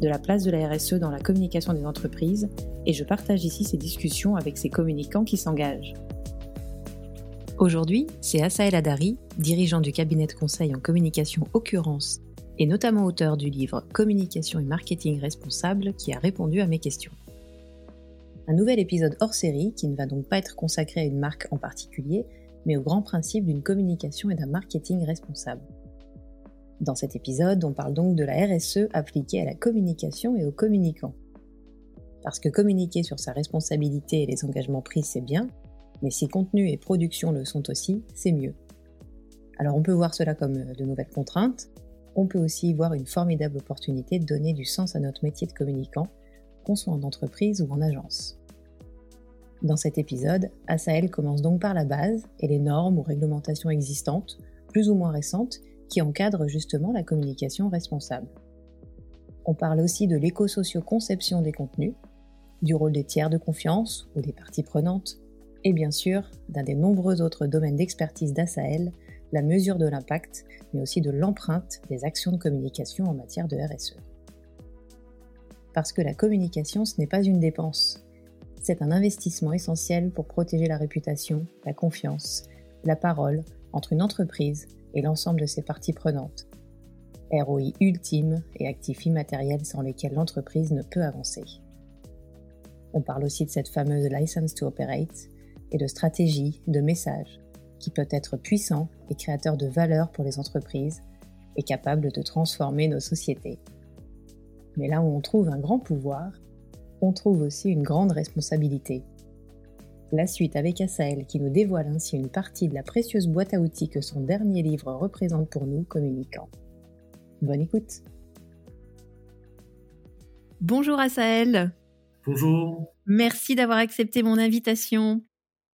de la place de la RSE dans la communication des entreprises et je partage ici ces discussions avec ces communicants qui s'engagent. Aujourd'hui, c'est Asael Adari, dirigeant du cabinet de conseil en communication Occurrence et notamment auteur du livre Communication et marketing responsable qui a répondu à mes questions. Un nouvel épisode hors série qui ne va donc pas être consacré à une marque en particulier, mais au grand principe d'une communication et d'un marketing responsable. Dans cet épisode, on parle donc de la RSE appliquée à la communication et aux communicants. Parce que communiquer sur sa responsabilité et les engagements pris, c'est bien, mais si contenu et production le sont aussi, c'est mieux. Alors on peut voir cela comme de nouvelles contraintes, on peut aussi voir une formidable opportunité de donner du sens à notre métier de communicant, qu'on soit en entreprise ou en agence. Dans cet épisode, Asael commence donc par la base et les normes ou réglementations existantes, plus ou moins récentes, qui encadrent justement la communication responsable. On parle aussi de l'éco-socio-conception des contenus, du rôle des tiers de confiance ou des parties prenantes, et bien sûr d'un des nombreux autres domaines d'expertise d'Asael, la mesure de l'impact, mais aussi de l'empreinte des actions de communication en matière de RSE. Parce que la communication, ce n'est pas une dépense, c'est un investissement essentiel pour protéger la réputation, la confiance, la parole entre une entreprise et l'ensemble de ses parties prenantes. ROI ultime et actifs immatériels sans lesquels l'entreprise ne peut avancer. On parle aussi de cette fameuse license to operate et de stratégie, de message, qui peut être puissant et créateur de valeur pour les entreprises et capable de transformer nos sociétés. Mais là où on trouve un grand pouvoir, on trouve aussi une grande responsabilité. La suite avec Asael qui nous dévoile ainsi une partie de la précieuse boîte à outils que son dernier livre représente pour nous communicants. Bonne écoute Bonjour Asael Bonjour Merci d'avoir accepté mon invitation.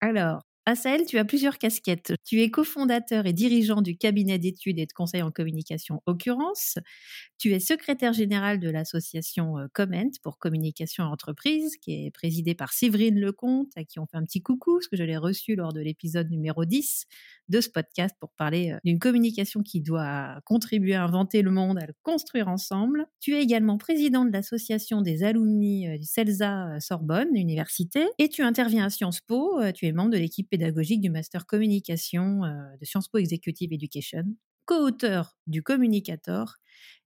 Alors, Asael, tu as plusieurs casquettes. Tu es cofondateur et dirigeant du cabinet d'études et de conseil en communication Occurrence. Tu es secrétaire général de l'association euh, Comment pour communication entreprise, qui est présidée par Séverine Lecomte, à qui on fait un petit coucou, parce que je l'ai reçu lors de l'épisode numéro 10 de ce podcast pour parler euh, d'une communication qui doit contribuer à inventer le monde, à le construire ensemble. Tu es également président de l'association des alumni euh, du CELSA Sorbonne Université et tu interviens à Sciences Po. Tu es membre de l'équipe pédagogique du Master Communication de Sciences Po Executive Education, co-auteur du Communicator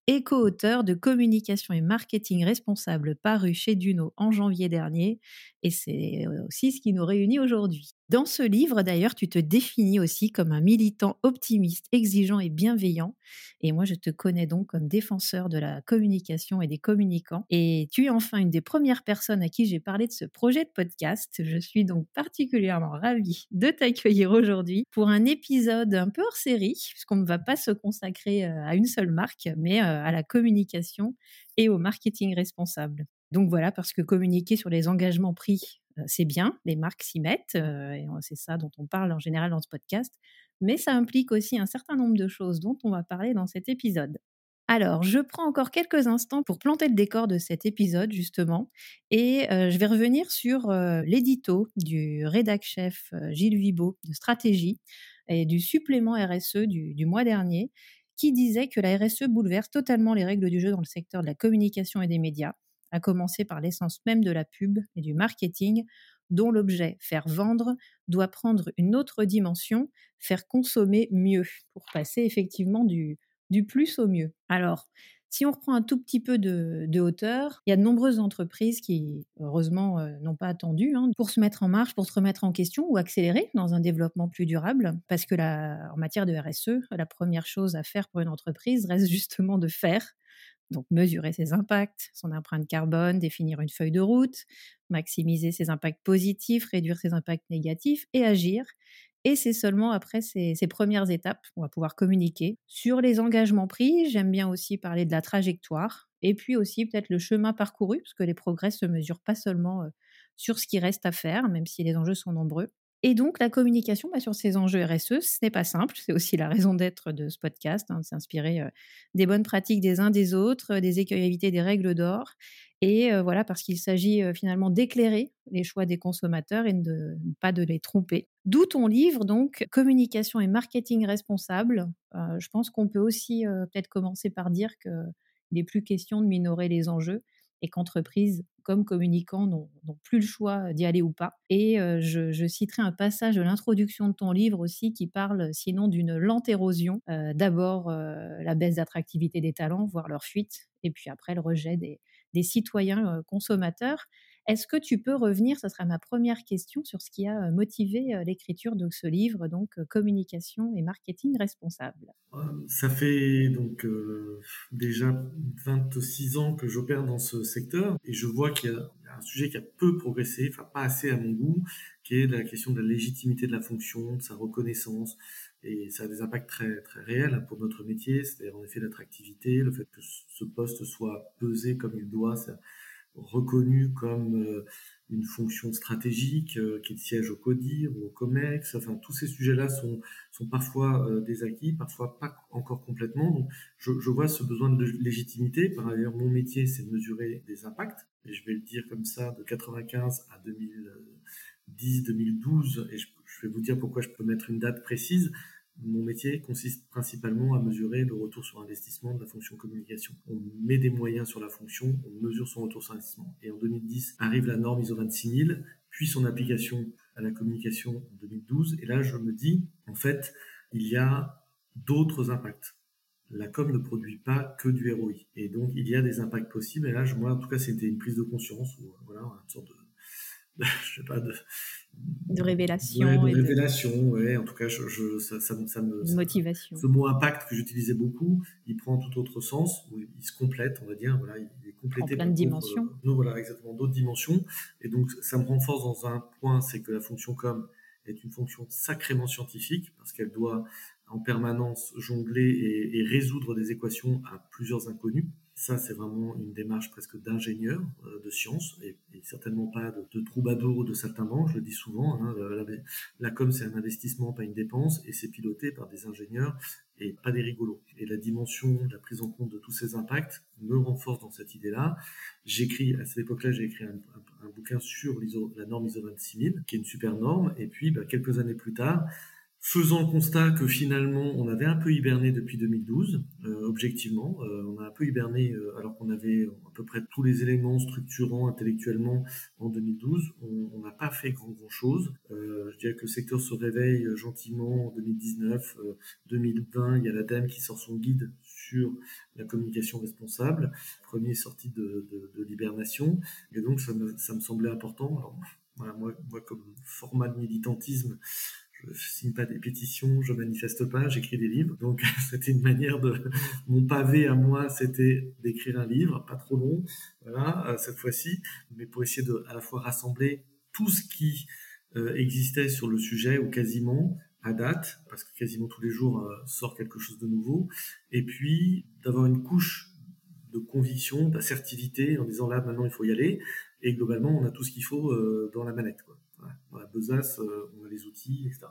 et co-auteur de Communication et Marketing Responsable paru chez Duno en janvier dernier. Et c'est aussi ce qui nous réunit aujourd'hui. Dans ce livre, d'ailleurs, tu te définis aussi comme un militant optimiste, exigeant et bienveillant. Et moi, je te connais donc comme défenseur de la communication et des communicants. Et tu es enfin une des premières personnes à qui j'ai parlé de ce projet de podcast. Je suis donc particulièrement ravie de t'accueillir aujourd'hui pour un épisode un peu hors série, puisqu'on ne va pas se consacrer euh, à une seule marque, mais euh, à la communication et au marketing responsable. Donc voilà, parce que communiquer sur les engagements pris c'est bien, les marques s'y mettent, et c'est ça dont on parle en général dans ce podcast, mais ça implique aussi un certain nombre de choses dont on va parler dans cet épisode. Alors, je prends encore quelques instants pour planter le décor de cet épisode, justement, et je vais revenir sur l'édito du rédac chef Gilles Vibo de Stratégie et du supplément RSE du mois dernier, qui disait que la RSE bouleverse totalement les règles du jeu dans le secteur de la communication et des médias à commencer par l'essence même de la pub et du marketing, dont l'objet, faire vendre, doit prendre une autre dimension, faire consommer mieux, pour passer effectivement du, du plus au mieux. Alors, Si on reprend un tout petit peu de, hauteur, il y a de nombreuses entreprises qui, heureusement, euh, n'ont pas attendu hein, pour se mettre en marche, pour se remettre en question ou accélérer dans un développement plus durable. Parce que en matière de RSE, la première chose à faire pour une entreprise reste justement de faire. Donc mesurer ses impacts, son empreinte carbone, définir une feuille de route, maximiser ses impacts positifs, réduire ses impacts négatifs et agir. Et c'est seulement après ces, premières étapes qu'on va pouvoir communiquer sur les engagements pris. J'aime bien aussi parler de la trajectoire et puis aussi peut-être le chemin parcouru, parce que les progrès se mesurent pas seulement sur ce qui reste à faire, même si les enjeux sont nombreux. Et donc, la communication bah, sur ces enjeux RSE, ce n'est pas simple. C'est aussi la raison d'être de ce podcast, hein, s'inspirer des bonnes pratiques des uns des autres, des écueils éviter des règles d'or. Et voilà, parce qu'il s'agit finalement d'éclairer les choix des consommateurs et de pas de les tromper. D'où ton livre, donc, Communication et marketing responsable. je pense qu'on peut aussi peut-être commencer par dire qu'il n'est plus question de minorer les enjeux et qu'entreprises comme communicants n'ont plus le choix d'y aller ou pas. Et je, citerai un passage de l'introduction de ton livre aussi qui parle sinon d'une lente érosion. D'abord la baisse d'attractivité des talents, voire leur fuite, et puis après le rejet des, des citoyens consommateurs. Est-ce que tu peux revenir, ce sera ma première question, sur ce qui a motivé l'écriture de ce livre, donc Communication et marketing responsable? Ça fait donc déjà 26 ans que j'opère dans ce secteur et je vois qu'il y a un sujet qui a peu progressé, enfin pas assez à mon goût, qui est la question de la légitimité de la fonction, de sa reconnaissance, et ça a des impacts très très réels hein, pour notre métier, c'est-à-dire en effet l'attractivité, le fait que ce poste soit pesé comme il doit, reconnu comme euh, une fonction stratégique, euh, qu'il siège au CODIR ou au COMEX. Enfin, tous ces sujets-là sont, sont parfois euh, des acquis, parfois pas encore complètement. Donc, je, vois ce besoin de légitimité. Par ailleurs, mon métier, c'est de mesurer des impacts. Et je vais le dire comme ça, de 95 à 2010, 2012. Et je vais vous dire pourquoi je peux mettre une date précise. Mon métier consiste principalement à mesurer le retour sur investissement de la fonction communication. On met des moyens sur la fonction, on mesure son retour sur investissement. Et en 2010 arrive la norme ISO 26000, puis son application à la communication en 2012. Et là, je me dis, en fait, il y a d'autres impacts. La com ne produit pas que du ROI. Et donc, il y a des impacts possibles. Et là, moi, en tout cas, c'était une prise de conscience, ou voilà, une sorte de, je sais pas, de, de révélation. de révélation, ouais. En tout cas, je, ça, ça, me. motivation. ce mot impact que j'utilisais beaucoup, il prend tout autre sens, il se complète, on va dire. Voilà, il est complété. En plein de dimensions. voilà, exactement, d'autres dimensions. Et donc, ça me renforce dans un point, c'est que la fonction com est une fonction sacrément scientifique parce qu'elle doit en permanence jongler et, et résoudre des équations à plusieurs inconnus. Ça, c'est vraiment une démarche presque d'ingénieur euh, de science et, certainement pas de, troubadour ou de saltimbanque, je le dis souvent. Hein, la, com, c'est un investissement, pas une dépense, et c'est piloté par des ingénieurs et pas des rigolos. Et la dimension, la prise en compte de tous ces impacts me renforce dans cette idée-là. J'écris, à cette époque-là, j'ai écrit un, bouquin sur la norme ISO 26000, qui est une super norme, et puis bah, quelques années plus tard, faisant le constat que finalement on avait un peu hiberné depuis 2012, euh, objectivement, euh, on a un peu hiberné euh, alors qu'on avait à peu près tous les éléments structurants intellectuellement en 2012, on n'a pas fait grand grand chose. je dirais que le secteur se réveille gentiment en 2019, 2020, il y a l'ADEME qui sort son guide sur la communication responsable, premier sortie de, de, de l'hibernation, et donc ça me, ça me semblait important. Alors, voilà, moi, moi, comme format de militantisme, je signe pas des pétitions, je manifeste pas, j'écris des livres. Donc c'était une manière de mon pavé à moi, c'était d'écrire un livre, pas trop long, voilà euh, cette fois-ci, mais pour essayer de à la fois rassembler tout ce qui euh, existait sur le sujet ou quasiment à date, parce que quasiment tous les jours euh, sort quelque chose de nouveau, et puis d'avoir une couche de conviction, d'assertivité en disant là maintenant il faut y aller, et globalement on a tout ce qu'il faut dans la manette. Quoi dans la besace, euh, on a les outils, etc.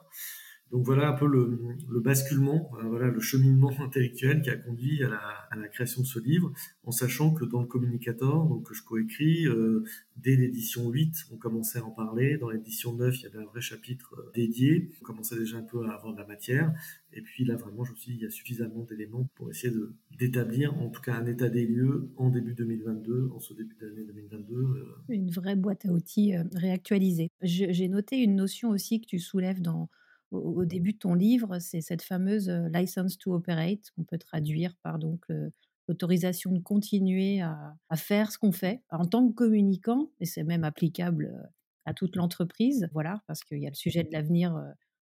Donc voilà un peu le, le basculement, euh, voilà le cheminement intellectuel qui a conduit à la, création de ce livre, en sachant que dans le communicator, donc que je coécris, euh, dès l'édition 8, on commençait à en parler. Dans l'édition 9, il y avait un vrai chapitre euh, dédié. On commençait déjà un peu à avoir de la matière. Et puis là, vraiment, je me suis dit, il y a suffisamment d'éléments pour essayer d'établir, en tout cas, un état des lieux en début 2022, en ce début d'année 2022. Une vraie boîte à outils réactualisée. J'ai noté une notion aussi que tu soulèves dans au, début de ton livre, c'est cette fameuse license to operate qu'on peut traduire par donc le, l'autorisation de continuer à, faire ce qu'on fait en tant que communicant, et c'est même applicable à toute l'entreprise, voilà, parce qu'il y a le sujet de l'avenir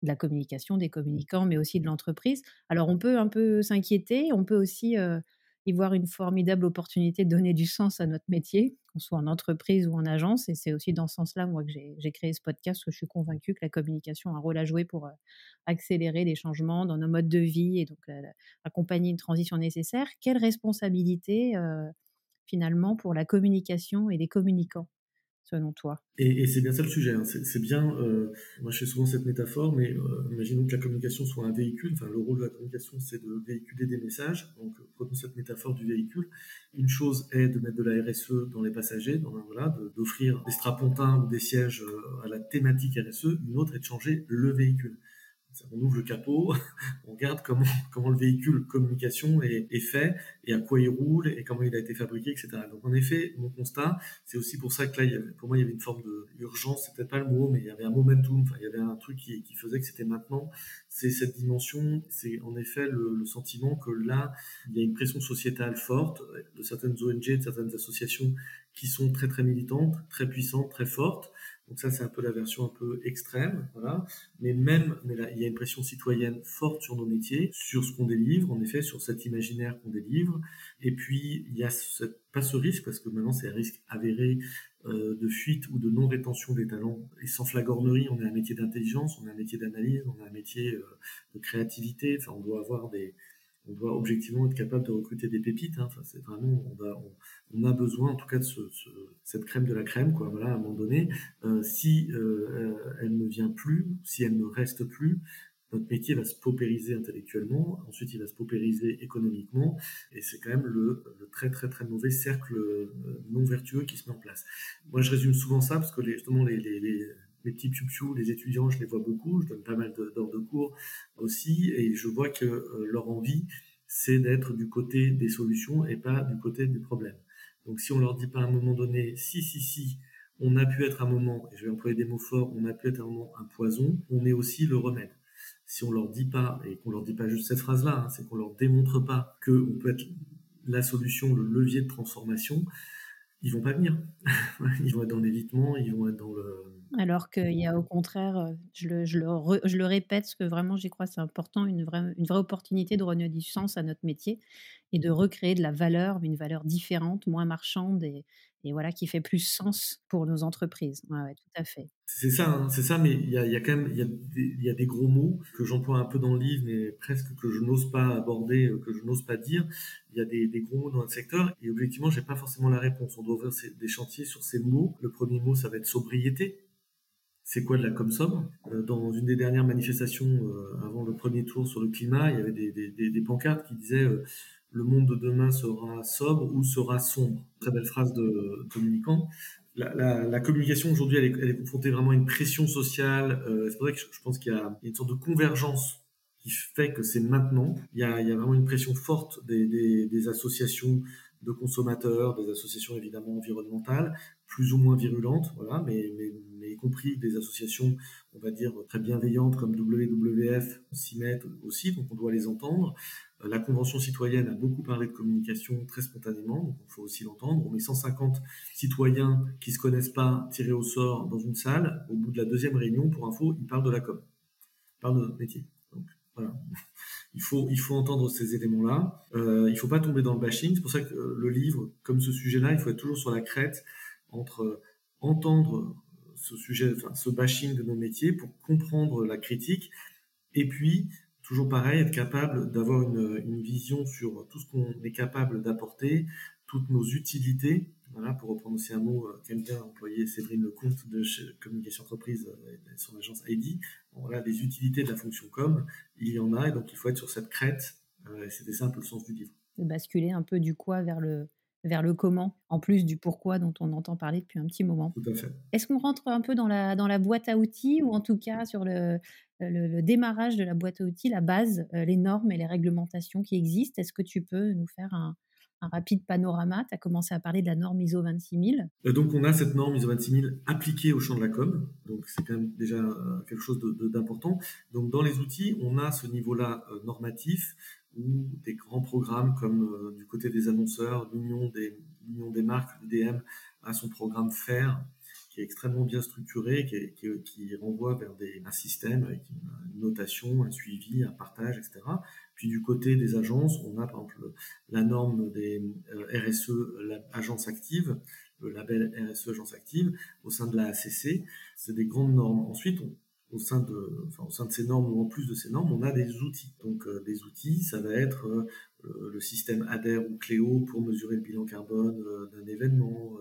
de la communication, des communicants, mais aussi de l'entreprise. Alors on peut un peu s'inquiéter, on peut aussi y voir une formidable opportunité de donner du sens à notre métier, qu'on soit en entreprise ou en agence. Et c'est aussi dans ce sens-là, moi, que j'ai créé ce podcast, que je suis convaincue que la communication a un rôle à jouer pour euh, accélérer les changements dans nos modes de vie et donc euh, accompagner une transition nécessaire. Quelle responsabilité, euh, finalement, pour la communication et les communicants? Selon toi? Et, c'est bien ça le sujet. Hein. C'est bien, euh, moi je fais souvent cette métaphore, mais euh, imaginons que la communication soit un véhicule. Enfin, le rôle de la communication, c'est de véhiculer des messages. Donc, prenons cette métaphore du véhicule. Une chose est de mettre de la RSE dans les passagers, d'offrir des strapontins ou des sièges euh, à la thématique RSE. Une autre est de changer le véhicule on ouvre le capot, on regarde comment, comment le véhicule communication est, fait et à quoi il roule et comment il a été fabriqué, etc. Donc en effet, mon constat, c'est aussi pour ça que là, pour moi, il y avait une forme d'urgence, c'est peut-être pas le mot, mais il y avait un momentum, enfin, il y avait un truc qui, faisait que c'était maintenant. C'est cette dimension, c'est en effet le, le, sentiment que là, il y a une pression sociétale forte de certaines ONG, de certaines associations qui sont très très militantes, très puissantes, très fortes donc ça, c'est un peu la version un peu extrême, voilà. Mais même, mais là, il y a une pression citoyenne forte sur nos métiers, sur ce qu'on délivre, en effet, sur cet imaginaire qu'on délivre. Et puis, il y a pas ce risque, parce que maintenant, c'est un risque avéré euh, de fuite ou de non-rétention des talents. Et sans flagornerie, on est un métier d'intelligence, on est un métier d'analyse, on est un métier euh, de créativité. Enfin, on doit avoir des, on doit objectivement être capable de recruter des pépites. Hein. Enfin, c'est vraiment, on a, besoin en tout cas de ce, cette crème de la crème. Voilà, à un moment donné, euh, si euh, elle ne vient plus, si elle ne reste plus, notre métier va se paupériser intellectuellement, ensuite il va se paupériser économiquement, et c'est quand même le, très très très mauvais cercle euh, non vertueux qui se met en place. Moi je résume souvent ça parce que justement les les petits piou les étudiants, je les vois beaucoup, je donne pas mal d'heures de, cours aussi, et je vois que euh, leur envie, c'est d'être du côté des solutions et pas du côté du problème. Donc si on leur dit pas à un moment donné, si, si, si, on a pu être un moment, et je vais employer des mots forts, on a pu être un moment un poison, on est aussi le remède. Si on leur dit pas, et qu'on leur dit pas juste cette phrase-là, hein, c'est qu'on leur démontre pas qu'on peut être la solution, le levier de transformation, ils vont pas venir. ils vont être dans l'évitement, ils vont être dans le, alors qu'il y a au contraire, euh, je le, je le, je le répète, parce que vraiment j'y crois, c'est important, une vraie, une vraie opportunité de redonner du sens à notre métier et de recréer de la valeur, une valeur différente, moins marchande et, et voilà, qui fait plus sens pour nos entreprises. Ouais, tout à fait. C'est ça, hein, c'est ça, mais il y a, quand même y a, des, gros mots que j'emploie un peu dans le livre, mais presque que je n'ose pas aborder, euh, que je n'ose pas dire. Il y a des, gros mots dans le secteur et objectivement, j'ai pas forcément la réponse. On doit ouvrir des chantiers sur ces mots. Le premier mot, ça va être sobriété c'est quoi de la ComSob euh, Dans une des dernières manifestations euh, avant le premier tour sur le climat, il y avait des, pancartes qui disaient le monde de demain sera sobre ou sera sombre. Très belle phrase de communicant. La, la, communication aujourd'hui, elle, est, confrontée vraiment à une pression sociale. c'est pour ça que je, pense qu'il y, a une sorte de convergence qui fait que c'est maintenant. Il y, a, vraiment une pression forte des, associations de consommateurs, des associations évidemment environnementales, plus ou moins virulentes, voilà, mais, mais y compris des associations, on va dire, très bienveillantes comme WWF s'y mettent aussi, donc on doit les entendre. La Convention citoyenne a beaucoup parlé de communication très spontanément, donc il faut aussi l'entendre. On met 150 citoyens qui se connaissent pas tirés au sort dans une salle. Au bout de la deuxième réunion, pour info, ils parlent de la com, parlent de notre métier. Donc voilà. Il faut, il faut entendre ces éléments-là. Euh, il faut pas tomber dans le bashing. C'est pour ça que euh, le livre, comme ce sujet-là, il faut être toujours sur la crête entre entendre ce sujet, enfin, ce bashing de nos métiers pour comprendre la critique et puis toujours pareil, être capable d'avoir une, une, vision sur tout ce qu'on est capable d'apporter, toutes nos utilités. Voilà, pour reprendre aussi un mot euh, qu'aime bien employer Séverine Lecomte de chez Communication Entreprise euh, et son agence ID. voilà, les utilités de la fonction com, il y en a, et donc il faut être sur cette crête. Euh, C'était ça un peu le sens du livre. Basculer un peu du quoi vers le, vers le comment, en plus du pourquoi dont on entend parler depuis un petit moment. Tout à fait. Est-ce qu'on rentre un peu dans la, dans la boîte à outils, ou en tout cas sur le, le, démarrage de la boîte à outils, la base, euh, les normes et les réglementations qui existent Est-ce que tu peux nous faire un, rapide panorama? Tu as commencé à parler de la norme ISO 26000. Euh, donc on a cette norme ISO 26000 appliquée au champ de la com, donc c'est quand même déjà euh, quelque chose d'important. Donc dans les outils, on a ce niveau-là normatif ou des grands programmes comme du côté des annonceurs, l'Union des, des marques, l'UDM, a son programme FAIR, extrêmement bien structuré, qui, renvoie vers un système avec une, notation, un suivi, un partage, etc. Puis du côté des agences, on a par exemple la norme des RSE, l'agence active, le label RSE agence active au sein de la ACC. C'est des grandes normes. Ensuite, au sein de, enfin, au sein de ces normes ou en plus de ces normes, on a des outils. Donc euh, des outils, ça va être euh, le système ADER ou Cléo pour mesurer le bilan carbone euh, d'un événement,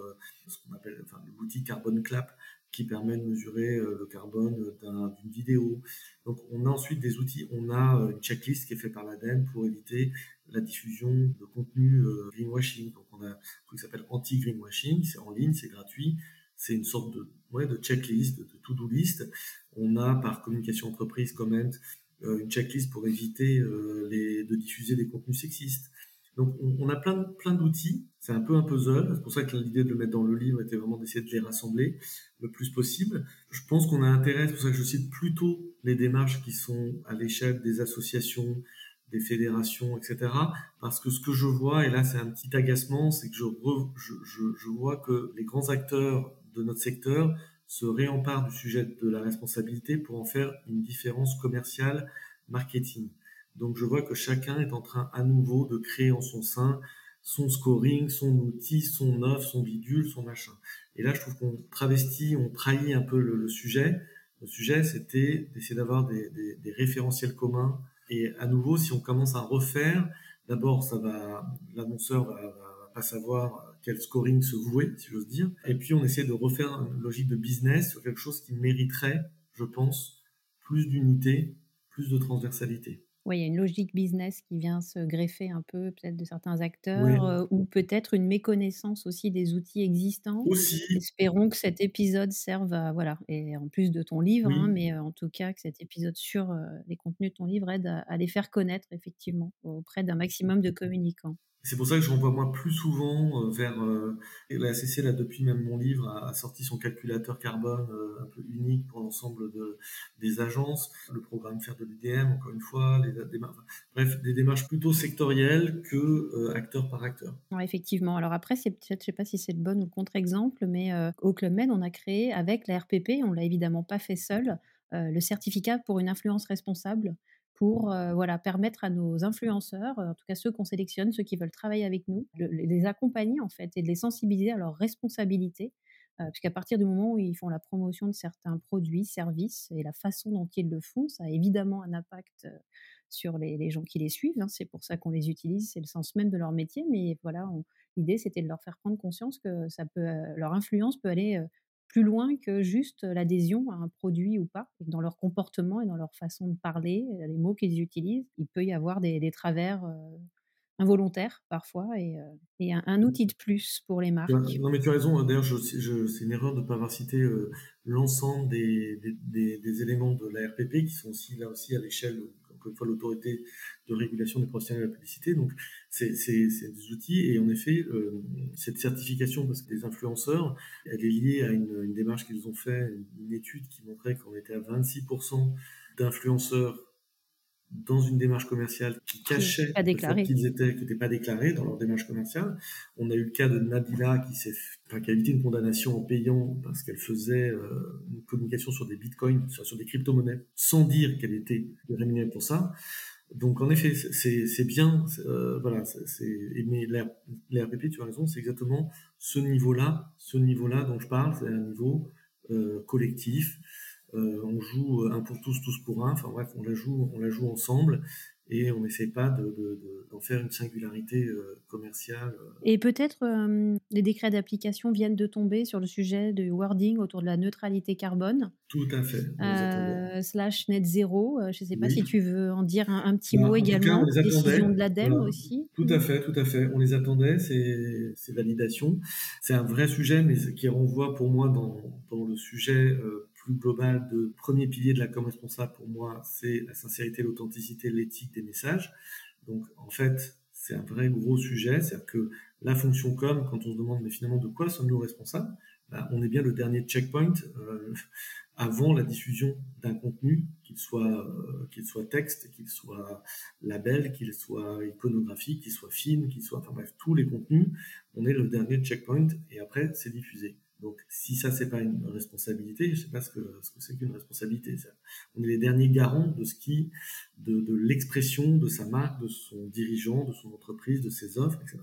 ce qu'on appelle enfin, l'outil Carbon Clap qui permet de mesurer le carbone d'une vidéo. Donc on a ensuite des outils, on a une checklist qui est faite par l'ADEME pour éviter la diffusion de contenu greenwashing. Donc on a truc qui s'appelle anti-greenwashing, c'est en ligne, c'est gratuit, c'est une sorte de, ouais, de checklist, de to-do list. On a par communication entreprise, comment, euh, une checklist pour éviter euh, de diffuser des contenus sexistes. Donc on, a plein, plein d'outils, c'est un peu un puzzle, c'est pour ça que l'idée de le mettre dans le livre était vraiment d'essayer de les rassembler le plus possible. Je pense qu'on a intérêt, c'est pour ça que je cite plutôt les démarches qui sont à l'échelle des associations, des fédérations, etc. Parce que ce que je vois, et là c'est un petit agacement, c'est que je, je, vois que les grands acteurs de notre secteur se réemparent du sujet de la responsabilité pour en faire une différence commerciale marketing. Donc je vois que chacun est en train à nouveau de créer en son sein son scoring, son outil, son offre, son bidule, son machin. Et là, je trouve qu'on travestit, on trahit un peu le, sujet. Le sujet, c'était d'essayer d'avoir des, des, référentiels communs. Et à nouveau, si on commence à refaire, d'abord, ça va, l'annonceur va, va, pas savoir quel scoring se vouer, si j'ose dire. Et puis on essaie de refaire une logique de business sur quelque chose qui mériterait, je pense, plus d'unité, plus de transversalité. Oui, il y a une logique business qui vient se greffer un peu peut-être de certains acteurs euh, ou peut-être une méconnaissance aussi des outils existants. Aussi. Espérons que cet épisode serve à, voilà, et en plus de ton livre, hein, mais euh, en tout cas que cet épisode sur euh, les contenus de ton livre aide à les faire connaître effectivement auprès d'un maximum de communicants. C'est pour ça que je renvoie moi plus souvent euh, vers euh, la CC là depuis même mon livre a, sorti son calculateur carbone euh, un peu unique pour l'ensemble de, des agences, le programme faire de l'UDM encore une fois, des, bref des démarches plutôt sectorielles que acteur par acteur. effectivement. Alors après c'est peut-être je sais pas si c'est le bon ou le contre-exemple, mais au Club Med on a créé avec la RPP, on l'a évidemment pas fait seul, le certificat pour une influence responsable pour euh, voilà, permettre à nos influenceurs, en tout cas ceux qu'on sélectionne, ceux qui veulent travailler avec nous, de les accompagner en fait et de les sensibiliser à leurs responsabilités. Euh, puisqu'à partir du moment où ils font la promotion de certains produits, services et la façon dont ils le font, ça a évidemment un impact euh, sur les, gens qui les suivent. Hein. C'est pour ça qu'on les utilise, c'est le sens même de leur métier. Mais voilà, l'idée c'était de leur faire prendre conscience que leur influence peut aller plus loin que juste l'adhésion à un produit ou pas. dans leur comportement et dans leur façon de parler, euh, les mots qu'ils utilisent, il peut y avoir des, travers euh, involontaires parfois et, euh, un, outil de plus pour les marques. Non mais tu as raison, d'ailleurs c'est une erreur de ne pas avoir cité l'ensemble des, des, éléments de la RPP qui sont aussi là aussi à l'échelle encore une fois l'autorité de régulation des professionnels de la publicité. Donc c'est des outils et en effet euh, cette certification parce que des influenceurs, elle est liée à une, démarche qu'ils ont fait, une, étude qui montrait qu'on était à 26% d'influenceurs dans une démarche commerciale qui cachait qu'ils étaient, qui n'étaient pas déclarés dans leur démarche commerciale. On a eu le cas de Nabila qui s'est, enfin, qui a évité une condamnation en payant parce qu'elle faisait euh, une communication sur des bitcoins, sur, des crypto-monnaies, sans dire qu'elle était rémunérée pour ça. Donc en effet, c'est bien, euh, voilà, c'est mais l'RPP, tu as raison, c'est exactement ce niveau-là, ce niveau-là dont je parle, c'est un niveau euh, collectif on joue un pour tous, tous pour un. Enfin bref, on la joue, on la joue ensemble et on n'essaie pas d'en de, faire une singularité euh, commerciale. Euh. Et peut-être les décrets d'application viennent de tomber sur le sujet du wording autour de la neutralité carbone. Tout à fait. slash net zéro. je ne sais pas si tu veux en dire un, petit bah, mot également. Cas, Décision de l'ADEME aussi. Tout à fait, tout à fait. On les attendait, ces, validations. C'est un vrai sujet, mais qui renvoie pour moi dans, dans le sujet plus global de premier pilier de la com responsable pour moi, c'est la sincérité, l'authenticité, l'éthique des messages. Donc en fait, c'est un vrai gros sujet, c'est-à-dire que la fonction com, quand on se demande mais finalement de quoi sommes-nous responsables, bah, on est bien le dernier checkpoint euh, avant la diffusion d'un contenu, qu'il soit, euh, qu'il soit texte, qu'il soit label, qu'il soit iconographique, qu'il soit film, qu'il soit, enfin bref, tous les contenus, on est le dernier checkpoint et après c'est diffusé. Donc, si ça, c'est pas une responsabilité, je sais pas ce que ce que c'est qu'une responsabilité. On est les derniers garants de ce qui, de, de l'expression de sa marque, de son dirigeant, de son entreprise, de ses offres, etc.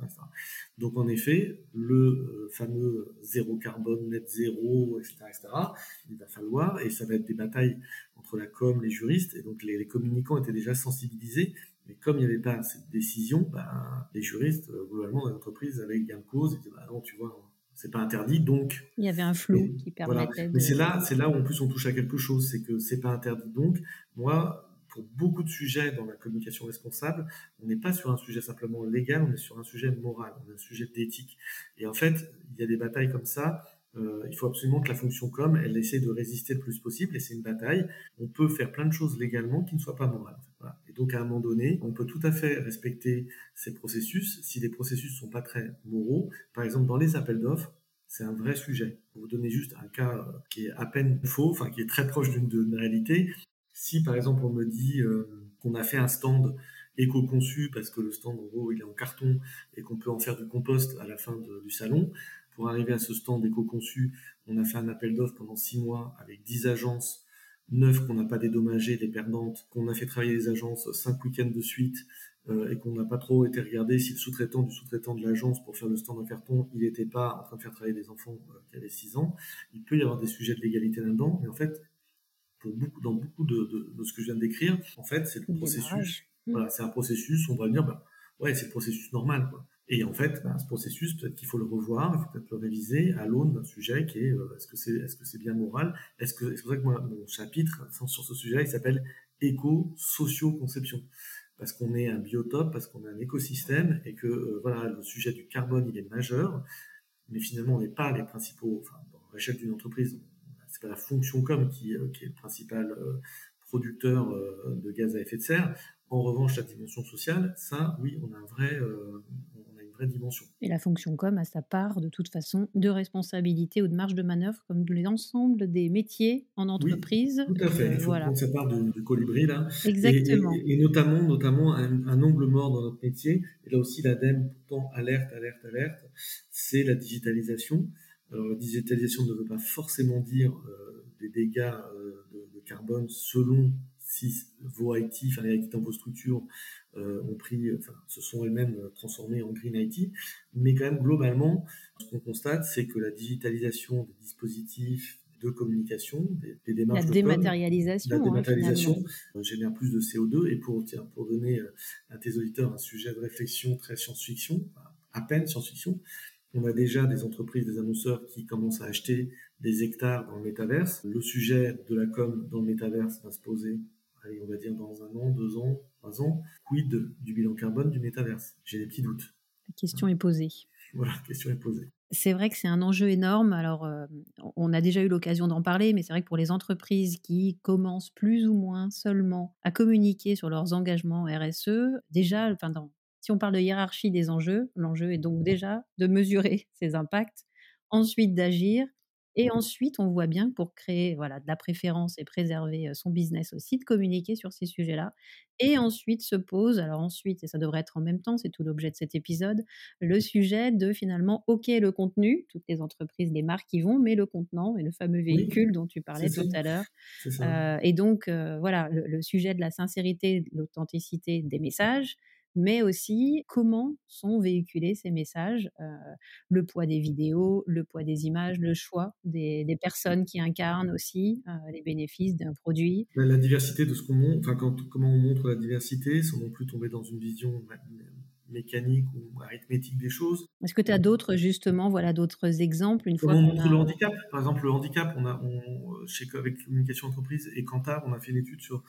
Donc, en effet, le euh, fameux zéro carbone, net zéro, etc., etc., il va falloir, et ça va être des batailles entre la com, les juristes, et donc les, les communicants étaient déjà sensibilisés, mais comme il n'y avait pas cette décision, ben, les juristes, euh, globalement, dans l'entreprise, avaient gain de cause, ils disaient, bah non, tu vois, c'est pas interdit, donc. Il y avait un flou qui permettait. Mais c'est là, c'est là où en plus on touche à quelque chose, c'est que c'est pas interdit. Donc, moi, pour beaucoup de sujets dans la communication responsable, on n'est pas sur un sujet simplement légal, on est sur un sujet moral, on est un sujet d'éthique. Et en fait, il y a des batailles comme ça. Euh, il faut absolument que la fonction com, elle essaie de résister le plus possible, et c'est une bataille. On peut faire plein de choses légalement qui ne soient pas morales. Et donc, à un moment donné, on peut tout à fait respecter ces processus si les processus sont pas très moraux. Par exemple, dans les appels d'offres, c'est un vrai sujet. Pour vous donner juste un cas euh, qui est à peine faux, enfin qui est très proche d'une réalité. Si par exemple on me dit euh, qu'on a fait un stand éco-conçu parce que le stand en gros il est en carton et qu'on peut en faire du compost à la fin du salon, pour arriver à ce stand éco-conçu, on a fait un appel d'offres pendant six mois avec dix agences neuf qu'on n'a pas dédommagé, des perdantes, qu'on a fait travailler les agences cinq week-ends de suite euh, et qu'on n'a pas trop été regardé si le sous-traitant du sous-traitant de l'agence pour faire le stand en carton, il n'était pas en train de faire travailler des enfants euh, qui avaient 6 ans. Il peut y avoir des sujets de légalité là-dedans, mais en fait, pour beaucoup, dans beaucoup de, de, de ce que je viens de décrire, en fait, c'est le processus. Voilà, c'est un processus, on va dire, bah, ouais, c'est le processus normal. Quoi. Et en fait, ben, ce processus, peut-être qu'il faut le revoir, il faut peut-être le réviser à l'aune d'un sujet qui est euh, est-ce que c'est est-ce que bien moral? Est-ce c'est pour ça que mon chapitre sur ce sujet-là, il s'appelle éco-socio-conception parce qu'on est un biotope, parce qu'on est un écosystème et que euh, voilà le sujet du carbone il est majeur, mais finalement on n'est pas les principaux. Enfin, dans l'échelle d'une entreprise, c'est pas la fonction com qui, euh, qui est le principal producteur de gaz à effet de serre. En revanche, la dimension sociale, ça, oui, on a un vrai, dimension. Et la fonction com a sa part, de toute façon, de responsabilité ou de marge de manœuvre, comme l'ensemble des métiers en entreprise. tout à fait. Il faut voilà. prendre sa part du, colibri, là. Exactement. Et, notamment, notamment un, angle mort dans notre métier, et là aussi l'ADEME, pourtant, alerte, alerte, alerte, c'est la digitalisation. Alors, la digitalisation ne veut pas forcément dire euh, des dégâts euh, de, de, carbone selon si vos IT, enfin les IT dans vos structures ont pris, enfin, se sont elles-mêmes transformées en Green IT, mais quand même globalement, ce qu'on constate, c'est que la digitalisation des dispositifs de communication, des, démarches la dématérialisation, la hein, dématérialisation euh, génère plus de CO2. Et pour, tiens, pour donner euh, à tes auditeurs un sujet de réflexion très science-fiction, à peine science-fiction, on a déjà des entreprises, des annonceurs qui commencent à acheter des hectares dans le métaverse. Le sujet de la com dans le métaverse va se poser on va dire dans un an, deux ans, trois ans, quid du bilan carbone du métaverse? J'ai des petits doutes. La question est posée. Voilà, la question est posée. C'est vrai que c'est un enjeu énorme. Alors, euh, on a déjà eu l'occasion d'en parler, mais c'est vrai que pour les entreprises qui commencent plus ou moins seulement à communiquer sur leurs engagements RSE, déjà, enfin, si on parle de hiérarchie des enjeux, l'enjeu est donc déjà de mesurer ces impacts, ensuite d'agir et ensuite, on voit bien que pour créer voilà, de la préférence et préserver son business aussi, de communiquer sur ces sujets-là. Et ensuite se pose, alors ensuite, et ça devrait être en même temps, c'est tout l'objet de cet épisode, le sujet de finalement, OK, le contenu, toutes les entreprises, les marques y vont, mais le contenant et le fameux véhicule dont tu parlais tout à l'heure. Euh, et donc, voilà, le, sujet de la sincérité, de l'authenticité des messages, mais aussi comment sont véhiculés ces messages, euh, le poids des vidéos, le poids des images, le choix des, personnes qui incarnent aussi euh, les bénéfices d'un produit. La, diversité de ce qu'on montre, enfin comment on montre la diversité, sans non plus tomber dans une vision mécanique ou arithmétique des choses. Est-ce que tu as d'autres justement, voilà d'autres exemples une fois on montre le handicap? Par exemple, le handicap, on a, on, chez, avec Communication Entreprise et Kantar, on a fait une étude sur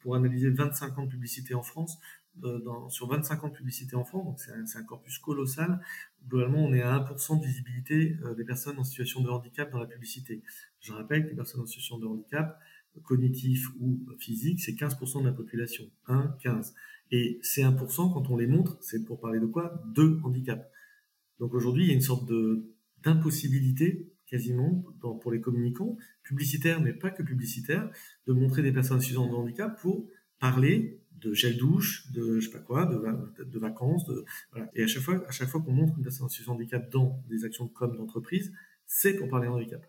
pour analyser 25 ans de publicité en France dans, sur 25 ans de publicité enfant, donc c'est un, corpus colossal. Globalement, on est à 1% de visibilité euh, des personnes en situation de handicap dans la publicité. Je rappelle que les personnes en situation de handicap, cognitif ou physique, c'est 15% de la population. 1, 15. Et ces 1%, quand on les montre, c'est pour parler de quoi? De handicap. Donc aujourd'hui, il y a une sorte d'impossibilité quasiment pour les communicants, publicitaires, mais pas que publicitaires, de montrer des personnes en de handicap pour parler de gel douche, de je sais pas quoi, de, vacances, de, voilà. Et à chaque fois, qu'on montre une personne en situation de handicap dans des actions de d'entreprise, c'est pour parler handicap.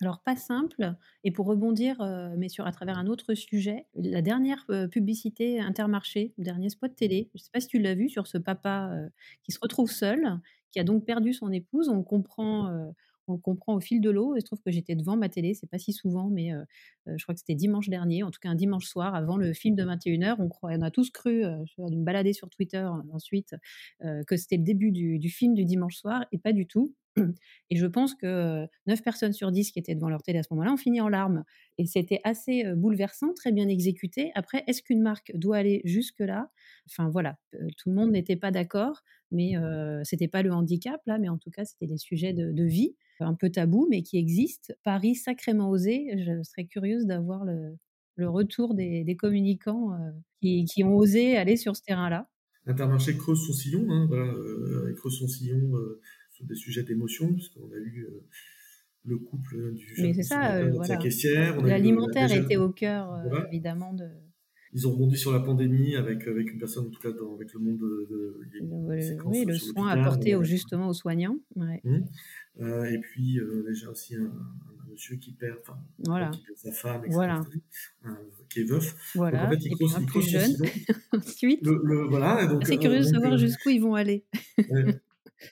Alors pas simple. Et pour rebondir, euh, mais sur à travers un autre sujet, la dernière euh, publicité Intermarché, dernier spot télé, je ne sais pas si tu l'as vu sur ce papa euh, qui se retrouve seul, qui a donc perdu son épouse. On comprend, on comprend au fil de l'eau. Et je trouve que j'étais devant ma télé, c'est pas si souvent, mais je crois que c'était dimanche dernier, en tout cas un dimanche soir, avant le film de 21h. On, on a tous cru, je me balader sur Twitter ensuite, que c'était le début du film du dimanche soir, et pas du tout. Et je pense que 9 personnes sur 10 qui étaient devant leur télé à ce moment-là ont fini en larmes. Et c'était assez bouleversant, très bien exécuté. Après, est-ce qu'une marque doit aller jusque-là? Enfin voilà, tout le monde n'était pas d'accord, mais euh, c'était pas le handicap là, mais en tout cas, c'était des sujets de, vie un peu tabous, mais qui existent. Paris sacrément osé. Je serais curieuse d'avoir le, retour des, communicants qui, ont osé aller sur ce terrain-là. Intermarché creuse son sillon, hein, voilà, creuse son sillon des sujets d'émotion, puisqu'on a eu euh, le couple du Mais c'est ça, euh, voilà. caissière. L'alimentaire était au cœur, euh, évidemment, de. Ils ont rebondi sur la pandémie avec, avec une personne, en tout cas dans, avec le monde de. oui, le soin apporté au, justement aux soignants. Ouais. Mmh. et puis, déjà aussi un, monsieur qui perd, enfin, voilà. qui perd sa femme, etc., voilà. qui est veuf. Voilà. Donc, en fait, il et puis un plus jeune. Ensuite, le, voilà, donc, c'est curieux de savoir jusqu'où ils vont aller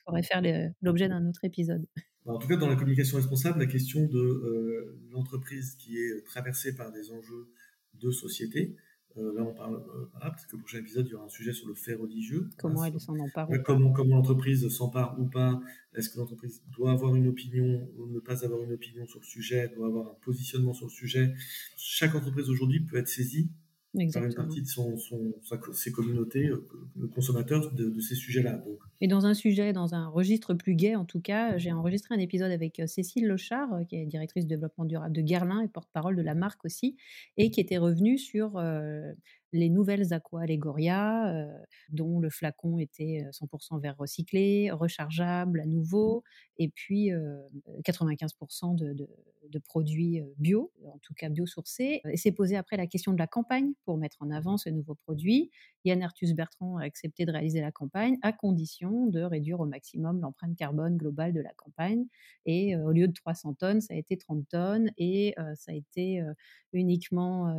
pourrait faire l'objet d'un autre épisode. Bah, en tout cas, dans la communication responsable, la question de euh, l'entreprise qui est traversée par des enjeux de société, euh, là on parle, euh, voilà, parce que le prochain épisode, il y aura un sujet sur le fait religieux. Comment elle s'en empare Comment, comment l'entreprise s'empare ou pas Est-ce que l'entreprise doit avoir une opinion ou ne pas avoir une opinion sur le sujet Doit avoir un positionnement sur le sujet Chaque entreprise aujourd'hui peut être saisie par une partie de son, ses communautés, euh, le consommateur de, ces sujets-là. Et dans un sujet, dans un registre plus gai, en tout cas, j'ai enregistré un épisode avec euh, Cécile Lochard, euh, qui est directrice de développement durable de Guerlain et porte-parole de la marque aussi, et qui était revenue sur les nouvelles Aqua Allegoria, euh, dont le flacon était 100% verre recyclé, rechargeable à nouveau, et puis 95% de, de, produits bio, en tout cas biosourcés. Et s'est posé après la question de la campagne pour mettre en avant ce nouveau produit. Yann Arthus Bertrand a accepté de réaliser la campagne à condition de réduire au maximum l'empreinte carbone globale de la campagne. Et au lieu de 300 tonnes, ça a été 30 tonnes et ça a été uniquement,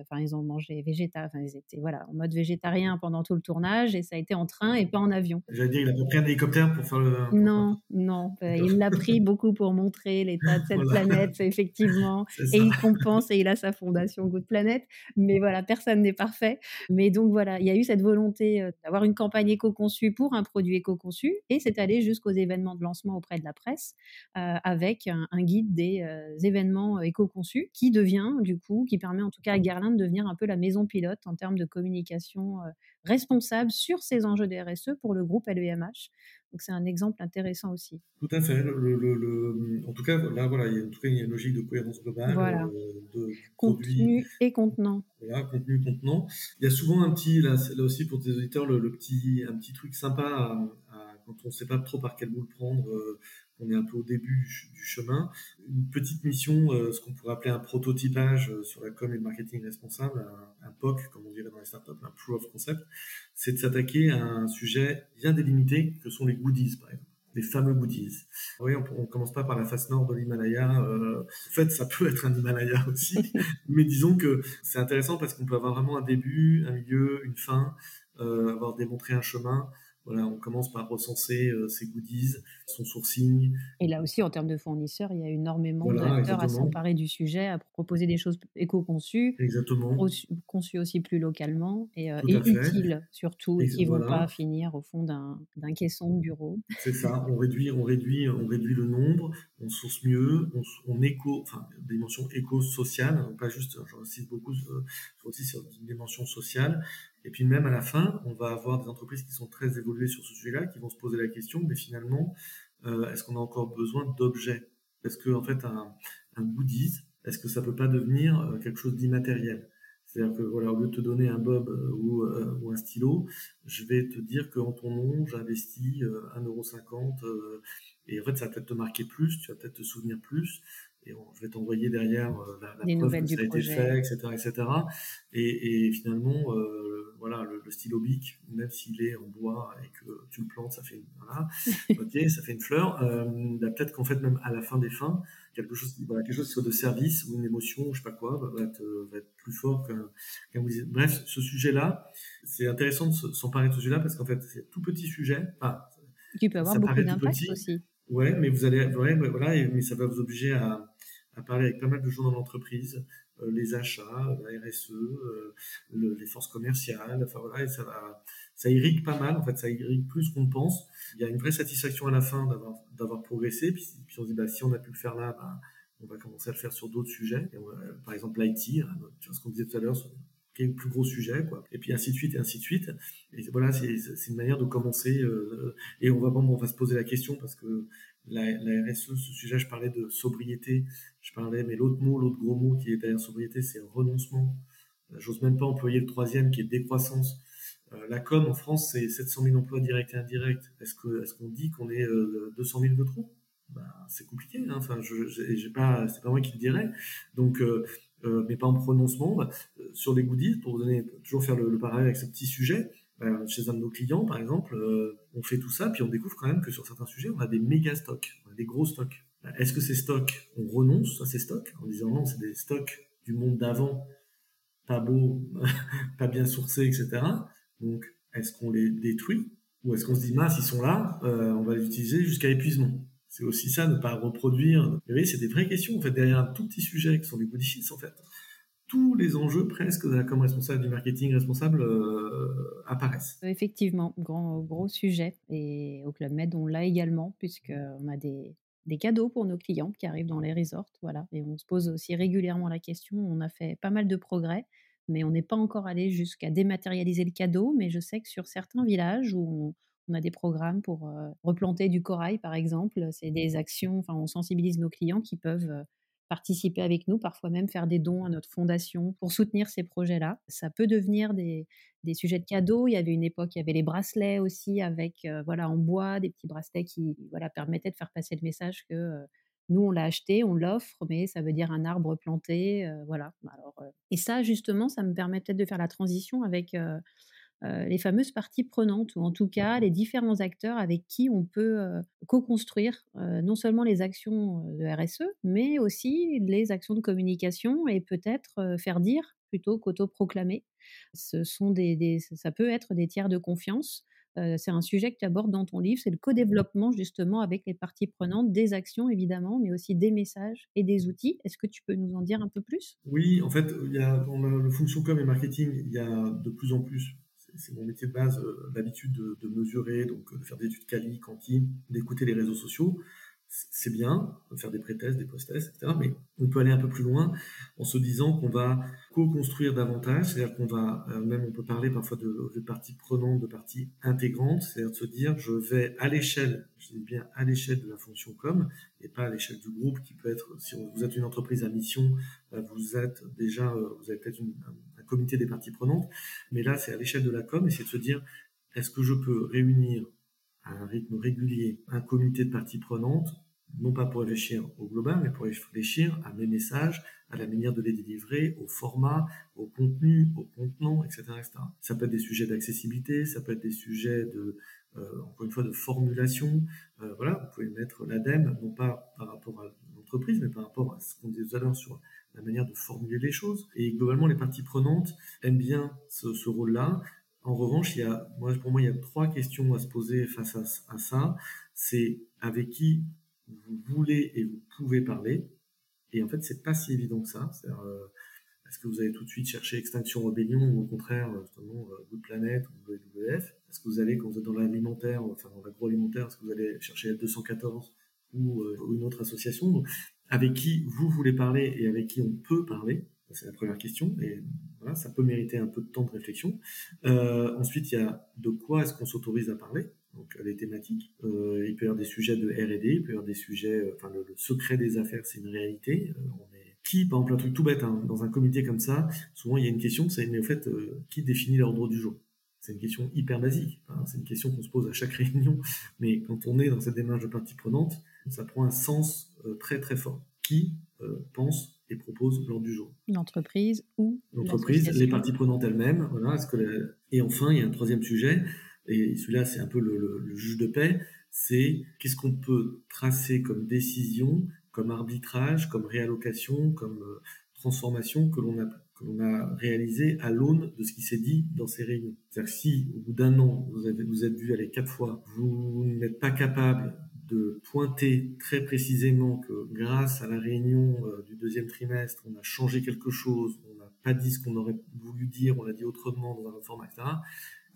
enfin ils ont mangé végétal, enfin ils étaient voilà en mode végétarien pendant tout le tournage et ça a été en train et pas en avion. J'allais dire, il a pas pris un hélicoptère pour faire le. Non, non, il l'a pris beaucoup pour montrer l'état de cette planète effectivement et il compense et il a sa fondation Good Planet, mais voilà personne n'est parfait. Mais donc voilà, il y a eu cette volonté euh, d'avoir une campagne éco-conçue pour un produit éco-conçu et c'est allé jusqu'aux événements de lancement auprès de la presse euh, avec un, guide des euh, événements éco-conçus qui devient du coup, qui permet en tout cas à Guerlain de devenir un peu la maison pilote en termes de communication responsable sur ces enjeux des RSE pour le groupe LVMH. Donc c'est un exemple intéressant aussi. Tout à fait. en tout cas, là, voilà, il y a, en tout cas, il y a une logique de cohérence globale. Euh, de contenu et contenant. Voilà, contenu, contenant. Il y a souvent un petit, là, là aussi pour tes auditeurs, le, petit, un petit truc sympa quand on ne sait pas trop par quel bout le prendre. Euh, on est un peu au début du chemin. Une petite mission, euh, ce qu'on pourrait appeler un prototypage euh, sur la com et le marketing responsable, un, POC, comme on dirait dans les startups, un proof of concept, c'est de s'attaquer à un sujet bien délimité que sont les goodies, par exemple les fameux goodies. Oui, on, on commence pas par la face nord de l'Himalaya. Euh, en fait, ça peut être un Himalaya aussi, mais disons que c'est intéressant parce qu'on peut avoir vraiment un début, un milieu, une fin, avoir démontré un chemin voilà, on commence par recenser euh, ses goodies, son sourcing. Et là aussi, en termes de fournisseurs, il y a énormément d'acteurs à s'emparer du sujet, à proposer des choses éco-conçues, conçues aussi plus localement et, euh, utiles surtout, et qui ne vont pas finir au fond d'un caisson de bureau. C'est ça, on réduit, on, réduit, on réduit le nombre, on source mieux, on, on éco, enfin, dimension éco-sociale, pas juste, j'insiste beaucoup euh, aussi sur une dimension sociale, et puis même à la fin, on va avoir des entreprises qui sont très évoluées sur ce sujet-là, qui vont se poser la question, mais finalement, euh, est-ce qu'on a encore besoin d'objets? Est-ce que en fait un, un goodies, est-ce que ça peut pas devenir euh, quelque chose d'immatériel? C'est-à-dire que voilà, au lieu de te donner un bob ou, ou un stylo, je vais te dire qu'en ton nom, j'investis 1,50€ et en fait, ça va peut-être te marquer plus, tu vas peut-être te souvenir plus et je vais t'envoyer derrière la, la preuve que ça a été fait, etc., etc. Et, et finalement, euh, voilà, le, le, stylo bic, même s'il est en bois et que tu le plantes, ça fait une, voilà, ok, ça fait une fleur. Euh, bah, peut-être qu'en fait, même à la fin des fins, quelque chose, voilà, quelque chose de service ou une émotion, je sais pas quoi, va, être, va être, plus fort qu'un. Qu Bref, ce sujet-là, c'est intéressant de s'emparer de ce sujet-là parce qu'en fait, c'est tout petit sujet. Enfin, qui peut avoir beaucoup d'impact aussi. Ouais, mais vous allez, ouais, voilà, mais ça va vous obliger à, à parler avec pas mal de gens dans l'entreprise, euh, les achats, la RSE, euh, le, les forces commerciales, enfin voilà, et ça va, ça irrigue pas mal, en fait, ça irrigue plus qu'on ne pense. Il y a une vraie satisfaction à la fin d'avoir, progressé, puis, on se dit, bah, si on a pu le faire là, bah, on va commencer à le faire sur d'autres sujets. Et par exemple, l'IT, hein, ce qu'on disait tout à l'heure, quel est le plus gros sujet, quoi. Et puis ainsi de suite et ainsi de suite. Et voilà, c'est une manière de commencer. Euh, et on va on va se poser la question parce que la, la, RSE, ce sujet, je parlais de sobriété, je parlais, mais l'autre mot, l'autre gros mot qui est derrière sobriété, c'est renoncement. Euh, j'ose même pas employer le troisième qui est décroissance. Euh, la com en France, c'est 700 000 emplois directs et indirects. Est-ce qu'on dit qu'on est 200 000 de trop? Bah, c'est compliqué. Hein. Enfin, je, j'ai pas, c'est pas moi qui le dirais. Donc, euh, euh, mais pas en prononcement. Euh, sur les goodies, pour vous donner toujours faire le, parallèle avec ce petit sujet, bah, chez un de nos clients, par exemple, euh, on fait tout ça, puis on découvre quand même que sur certains sujets, on a des méga stocks, des gros stocks. Bah, est-ce que ces stocks, on renonce à ces stocks en disant non, c'est des stocks du monde d'avant, pas beau, pas bien sourcés, etc. Donc, est-ce qu'on les détruit ou est-ce qu'on se dit mince, ils sont là, euh, on va les utiliser jusqu'à épuisement c'est aussi ça, ne pas reproduire. Vous voyez, c'est des vraies questions, en fait, derrière un tout petit sujet qui sont les goodies en fait. Tous les enjeux presque de la com responsable, du marketing responsable euh, apparaissent. Effectivement, grand, gros sujet. Et au Club Med, on l'a également, puisqu'on a des, des cadeaux pour nos clients qui arrivent dans les resorts. Voilà. Et on se pose aussi régulièrement la question. On a fait pas mal de progrès, mais on n'est pas encore allé jusqu'à dématérialiser le cadeau. Mais je sais que sur certains villages où on, on a des programmes pour euh, replanter du corail, par exemple. C'est des actions, enfin, on sensibilise nos clients qui peuvent euh, participer avec nous, parfois même faire des dons à notre fondation pour soutenir ces projets-là. Ça peut devenir des, des, sujets de cadeaux. Il y avait une époque, il y avait les bracelets aussi avec, euh, voilà, en bois, des petits bracelets qui, voilà, permettaient de faire passer le message que nous, on l'a acheté, on l'offre, mais ça veut dire un arbre planté, voilà. Alors, et ça, justement, ça me permet peut-être de faire la transition avec euh, les fameuses parties prenantes, ou en tout cas les différents acteurs avec qui on peut euh, co-construire euh, non seulement les actions de RSE, mais aussi les actions de communication et peut-être faire dire plutôt qu'auto-proclamer. Ce sont des, des, ça peut être des tiers de confiance. c'est un sujet que tu abordes dans ton livre, c'est le co-développement justement avec les parties prenantes, des actions évidemment, mais aussi des messages et des outils. Est-ce que tu peux nous en dire un peu plus? Oui, en fait, il y a, dans le fonction com et marketing, il y a de plus en plus c'est mon métier de base, euh, l'habitude de, de, mesurer, donc de faire des études quali, quanti, d'écouter les réseaux sociaux c'est bien de faire des pré-tests, des post-tests, etc. Mais on peut aller un peu plus loin en se disant qu'on va co-construire davantage, c'est-à-dire qu'on va, euh, même on peut parler parfois de, de parties prenantes, de parties intégrantes, c'est-à-dire de se dire je vais à l'échelle, je dis bien à l'échelle de la fonction com, et pas à l'échelle du groupe qui peut être, si vous êtes une entreprise à mission, euh, vous êtes déjà, euh, vous avez peut-être un, un comité des parties prenantes, mais là c'est à l'échelle de la com, et c'est de se dire est-ce que je peux réunir à un rythme régulier un comité de parties prenantes non pas pour réfléchir au global, mais pour réfléchir à mes messages, à la manière de les délivrer, au format, au contenu, au contenant, etc.. Ça peut être des sujets d'accessibilité, ça peut être des sujets de, euh, encore une fois, de formulation. Euh, voilà, vous pouvez mettre l'ADEME, non pas par rapport à mais par rapport à ce qu'on disait tout à l'heure sur la manière de formuler les choses. Et globalement, les parties prenantes aiment bien ce, rôle-là. En revanche, il y a, moi, pour moi, il y a trois questions à se poser face à, ça. C'est avec qui vous voulez et vous pouvez parler. Et en fait, c'est pas si évident que ça. Euh, est-ce que vous allez tout de suite chercher Extinction Rebellion ou au contraire, euh, justement, euh, Good Planet ou WWF Est-ce que vous allez, quand vous êtes dans l'alimentaire, enfin dans l'agroalimentaire, est-ce que vous allez chercher L214 ou, euh, ou une autre association Avec qui vous voulez parler et avec qui on peut parler c'est la première question, et voilà, ça peut mériter un peu de temps de réflexion. Euh, ensuite, il y a de quoi est-ce qu'on s'autorise à parler? Donc les thématiques. Euh, il peut y avoir des sujets de R&D, il peut y avoir des sujets, euh, enfin le, secret des affaires, c'est une réalité. Euh, qui, par exemple, un truc tout bête, hein, dans un comité comme ça, souvent il y a une question, c'est mais au fait, qui définit l'ordre du jour? C'est une question hyper basique. Hein. c'est une question qu'on se pose à chaque réunion. Mais quand on est dans cette démarche de partie prenante, ça prend un sens euh, très très fort. Qui euh, pense et propose l'ordre du jour L'entreprise ou L'entreprise, les parties prenantes elles-mêmes. Voilà, que Et enfin, il y a un troisième sujet, et celui-là c'est un peu le, juge de paix, c'est qu'est-ce qu'on peut tracer comme décision, comme arbitrage, comme réallocation, comme euh, transformation que l'on a que l'on a réalisé à l'aune de ce qui s'est dit dans ces réunions. C'est-à-dire si au bout d'un an, vous, avez, vous êtes vu aller quatre fois, vous n'êtes pas capable de pointer très précisément que grâce à la réunion euh, du deuxième trimestre, on a changé quelque chose, on n'a pas dit ce qu'on aurait voulu dire, on l'a dit autrement dans un format, etc.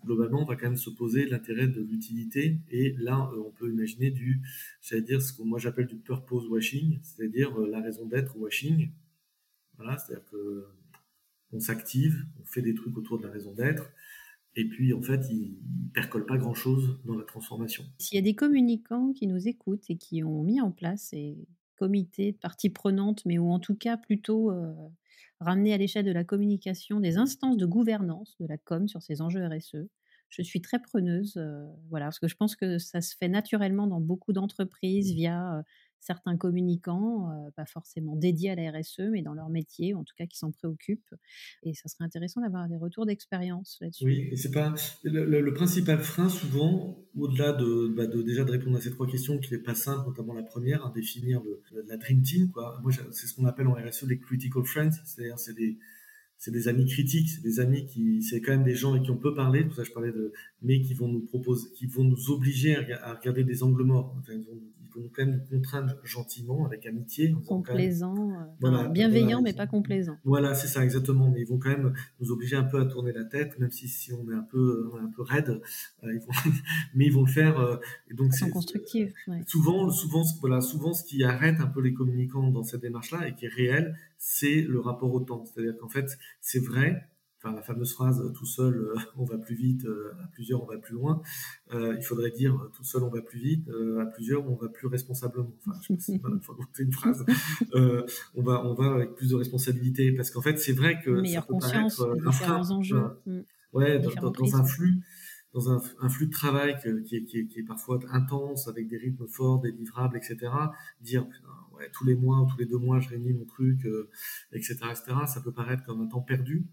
Globalement, on va quand même se poser l'intérêt de l'utilité. Et là, euh, on peut imaginer du, j'allais dire ce que moi j'appelle du purpose washing, c'est-à-dire euh, la raison d'être washing. Voilà, c'est-à-dire que on s'active, on fait des trucs autour de la raison d'être, et puis en fait, il ne percole pas grand-chose dans la transformation. S'il y a des communicants qui nous écoutent et qui ont mis en place ces comités de parties prenantes, mais ou en tout cas plutôt euh, ramener à l'échelle de la communication des instances de gouvernance de la com sur ces enjeux RSE, je suis très preneuse, euh, voilà, parce que je pense que ça se fait naturellement dans beaucoup d'entreprises via euh, certains communicants, euh, pas forcément dédiés à la RSE, mais dans leur métier, en tout cas qui s'en préoccupent. Et ça serait intéressant d'avoir des retours d'expérience là-dessus. Oui, c'est pas le, principal frein souvent, au-delà bah, de, déjà de répondre à ces trois questions, qui n'est pas simple, notamment la première, à définir la dream team. Quoi. Moi, c'est ce qu'on appelle en RSE des critical friends, c'est-à-dire c'est des amis critiques, c'est des amis qui, c'est quand même des gens avec qui on peut parler, pour ça je parlais de, mais qui vont nous proposer, qui vont nous obliger à, regarder des angles morts. Nous quand même nous contraindre gentiment, avec amitié. Complaisant, euh, bienveillant, mais pas complaisant. Voilà, c'est ça, exactement. Mais ils vont quand même nous obliger un peu à tourner la tête, même si, si on est un peu, un peu raide. Euh, ils vont, mais ils vont le faire. Euh, et donc, c'est constructif. Souvent, souvent, voilà, souvent, ce qui arrête un peu les communicants dans cette démarche-là et qui est réel, c'est le rapport au temps. C'est-à-dire qu'en fait, c'est vrai, enfin la fameuse phrase tout seul euh, on va plus vite, euh, à plusieurs on va plus loin. Euh, il faudrait dire tout seul on va plus vite, à plusieurs on va plus responsablement. Enfin, je sais pas si une phrase. on va on va avec plus de responsabilité parce qu'en fait c'est vrai que meilleure conscience des différents enjeux. Mm. Ouais, dans, un flux dans un, un, flux de travail qui, est, qui, est, qui, est, parfois intense, avec des rythmes forts, des livrables, etc. Dire ouais, tous les mois ou tous les deux mois, je réunis mon truc, etc., etc. Ça peut paraître comme un temps perdu,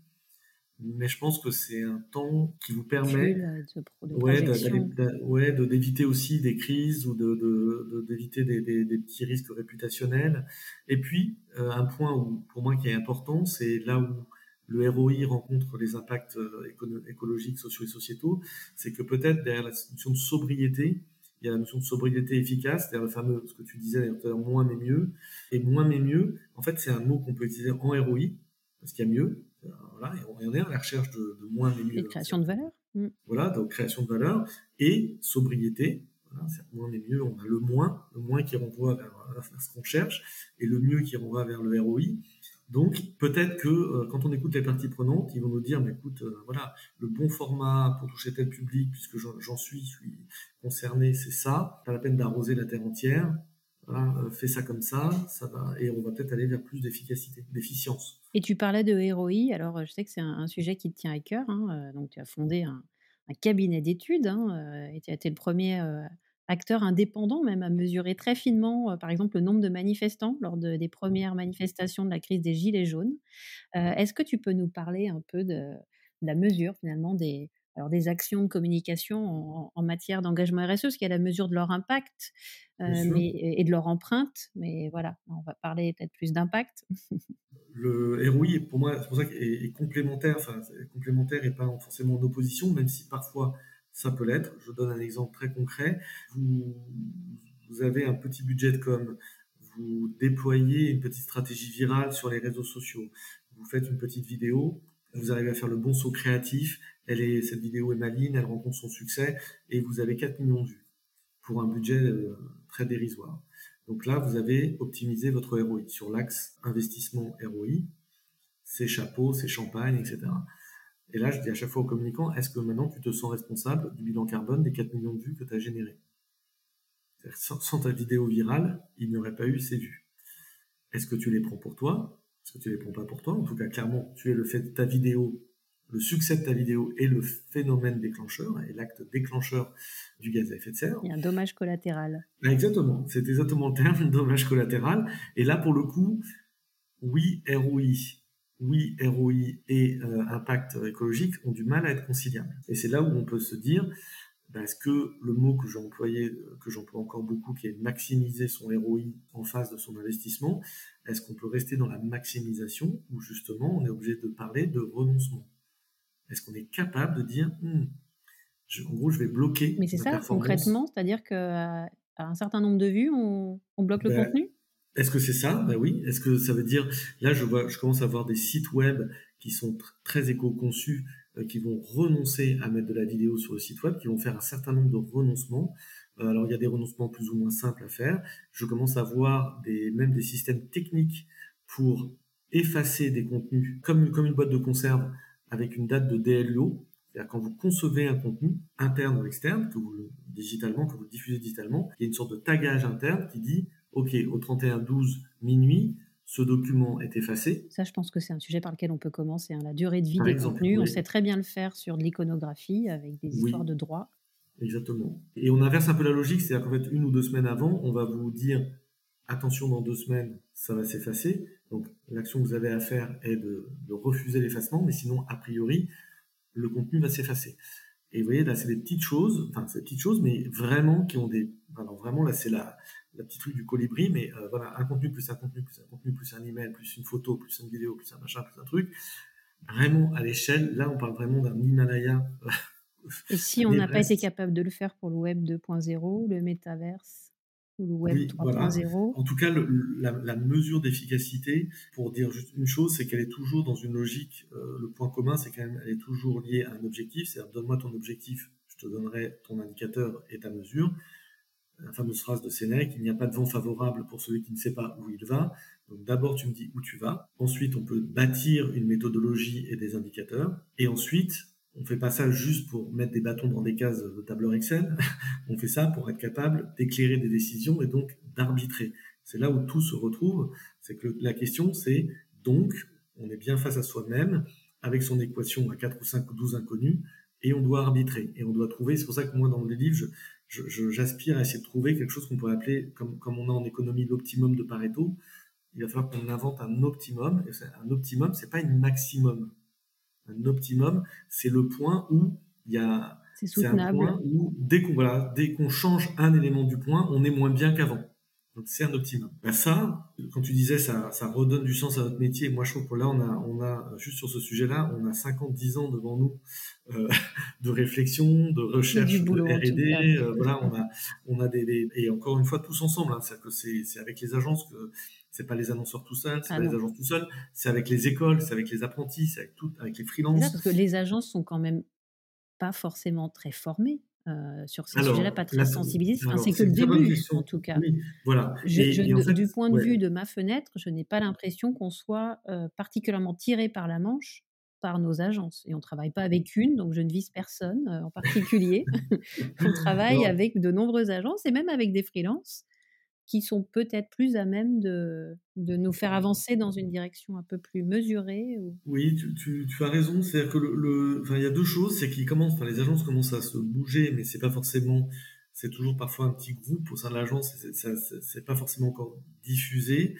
mais je pense que c'est un temps qui vous permet de, ouais, d'éviter aussi des crises ou de, d'éviter des, des, des, petits risques réputationnels. Et puis, euh, un point où, pour moi qui est important, c'est là où le ROI rencontre les impacts euh, écologiques, sociaux et sociétaux, c'est que peut-être derrière la notion de sobriété, il y a la notion de sobriété efficace, c'est-à-dire le fameux, ce que tu disais tout à l'heure, moins mais mieux. Et moins mais mieux, en fait, c'est un mot qu'on peut utiliser en ROI, parce qu'il y a mieux, voilà, et on est à la recherche de, moins mais mieux. Et création de valeur. Mm. Voilà, donc création de valeur et sobriété. Voilà, c'est moins mais mieux. On a le moins, le moins qui renvoie vers, ce qu'on cherche et le mieux qui renvoie vers le ROI. Donc peut-être que euh, quand on écoute les parties prenantes, ils vont nous dire, mais écoute, euh, voilà, le bon format pour toucher tel public, puisque j'en suis, je suis concerné, c'est ça. Pas la peine d'arroser la terre entière. Euh, fais ça comme ça, ça va, et on va peut-être aller vers plus d'efficacité, d'efficience. Et tu parlais de ROI, alors je sais que c'est un, sujet qui te tient à cœur, hein, euh, donc tu as fondé un, cabinet d'études, hein, euh, et tu as été le premier acteur indépendant même à mesurer très finement, par exemple, le nombre de manifestants lors des premières manifestations de la crise des Gilets jaunes. Est-ce que tu peux nous parler un peu de la mesure finalement des, alors des actions de communication en, matière d'engagement RSE, parce qu'il y a la mesure de leur impact euh, mais, et de leur empreinte. Mais voilà, on va parler peut-être plus d'impact. le ROI, pour moi, c'est pour ça qu'il est, complémentaire, enfin, complémentaire et pas forcément en opposition, même si parfois ça peut l'être. Je donne un exemple très concret. Vous, vous avez un petit budget de com, vous déployez une petite stratégie virale sur les réseaux sociaux, vous faites une petite vidéo, vous arrivez à faire le bon saut créatif, elle est, cette vidéo est maligne, elle rencontre son succès, et vous avez 4 millions de vues pour un budget euh, très dérisoire. Donc là, vous avez optimisé votre ROI sur l'axe investissement ROI, c'est chapeaux, c'est champagne, etc. Et là, je dis à chaque fois aux communicants, est-ce que maintenant tu te sens responsable du bilan carbone des 4 millions de vues que tu as généré sans, sans ta vidéo virale, il n'y aurait pas eu ces vues. Est-ce que tu les prends pour toi? Parce que tu les prends pas pour toi? En tout cas, clairement, tu es le fait de ta vidéo, le succès de ta vidéo est le phénomène déclencheur et l'acte déclencheur du gaz à effet de serre. Il y a un dommage collatéral. Ben, exactement, c'est exactement le terme, dommage collatéral. Et là, pour le coup, oui, ROI, oui, ROI et euh, impact écologique ont du mal à être conciliables. Et c'est là où on peut se dire, ben, est-ce que le mot que j'ai employé, que j'emploie encore beaucoup, qui est maximiser son ROI en face de son investissement, est-ce qu'on peut rester dans la maximisation ou justement on est obligé de parler de renoncement? Est-ce qu'on est capable de dire, hmm, en gros, je vais bloquer Mais c'est ça, concrètement, c'est-à-dire qu'à un certain nombre de vues, on, bloque le ben, contenu? est-ce que c'est ça? Ben oui. Est-ce que ça veut dire là je vois, je commence à voir des sites web qui sont très éco-conçus, euh, qui vont renoncer à mettre de la vidéo sur le site web, qui vont faire un certain nombre de renoncements. Euh, alors il y a des renoncements plus ou moins simples à faire. Je commence à voir des même des systèmes techniques pour effacer des contenus comme comme une boîte de conserve avec une date de DLO. C'est-à-dire quand vous concevez un contenu interne ou externe, que vous digitalement, que vous le diffusez digitalement, il y a une sorte de tagage interne qui dit OK, au 31-12 minuit, ce document est effacé. Ça, je pense que c'est un sujet par lequel on peut commencer. Hein. La durée de vie des contenus, on sait très bien le faire sur de l'iconographie avec des histoires de droit. Exactement. Et on inverse un peu la logique, c'est-à-dire qu'en fait, une ou deux semaines avant, on va vous dire attention, dans deux semaines, ça va s'effacer. Donc, l'action que vous avez à faire est de, refuser l'effacement, mais sinon, a priori, le contenu va s'effacer. Et vous voyez, là, c'est des petites choses, enfin, c'est des petites choses, mais vraiment qui ont des. Alors, vraiment, là, c'est la, la petite truc du colibri, mais euh, voilà, un contenu plus un contenu plus un contenu plus un email plus une photo plus une vidéo plus un machin plus un truc. Vraiment à l'échelle, là on parle vraiment d'un Himalaya. Et si on n'a pas été capable de le faire pour le web 2.0, le métaverse ou le web 3.0 En tout cas, la, mesure d'efficacité, pour dire juste une chose, c'est qu'elle est toujours dans une logique. Euh, le point commun, c'est qu'elle est toujours liée à un objectif. C'est-à-dire, donne-moi ton objectif, je te donnerai ton indicateur et ta mesure la fameuse phrase de Sénèque, il n'y a pas de vent favorable pour celui qui ne sait pas où il va. Donc d'abord tu me dis où tu vas. Ensuite on peut bâtir une méthodologie et des indicateurs. Et ensuite on fait pas ça juste pour mettre des bâtons dans des cases de tableur Excel. on fait ça pour être capable d'éclairer des décisions et donc d'arbitrer. C'est là où tout se retrouve. C'est que la question c'est donc on est bien face à soi-même avec son équation à 4 ou 5 ou 12 inconnus et on doit arbitrer et on doit trouver. C'est pour ça que moi dans les livres j'aspire à essayer de trouver quelque chose qu'on pourrait appeler, comme, comme on a en économie l'optimum de Pareto, il va falloir qu'on invente un optimum. Un optimum, c'est pas une maximum. Un optimum, c'est le point où il y a. C'est soutenable. Un point où dès qu'on voilà, dès qu'on change un élément du point, on est moins bien qu'avant. Donc c'est un optimum. Ben ça, quand tu disais ça, ça redonne du sens à notre métier. Moi, je trouve que là, on a, on a juste sur ce sujet-là, on a 50-10 ans devant nous euh, de réflexion, de recherche, de R&D. Euh, voilà, on a, on a des, et encore une fois tous ensemble. Hein, c'est que c'est, c'est avec les agences que c'est pas les annonceurs tout seuls, c'est ah pas les agences tout seuls, c'est avec les écoles, c'est avec les apprentis, c'est avec tout, avec les freelances. parce que les agences sont quand même pas forcément très formées. Euh, sur ces sujets-là, pas très sensibilisés. c'est que le début, en tout cas. voilà. du point de vue de ma fenêtre, je n'ai pas l'impression qu'on soit euh, particulièrement tiré par la manche par nos agences. Et on ne travaille pas avec une, donc je ne vise personne euh, en particulier. on travaille avec de nombreuses agences et même avec des freelances qui sont peut-être plus à même de, de nous faire avancer dans une direction un peu plus mesurée. Oui, tu, as raison. C'est-à-dire que le, il y a deux choses, c'est qu'ils commencent, enfin, les agences commencent à se bouger, mais c'est pas forcément, c'est toujours parfois un petit groupe au sein de l'agence, c'est pas forcément encore diffusé.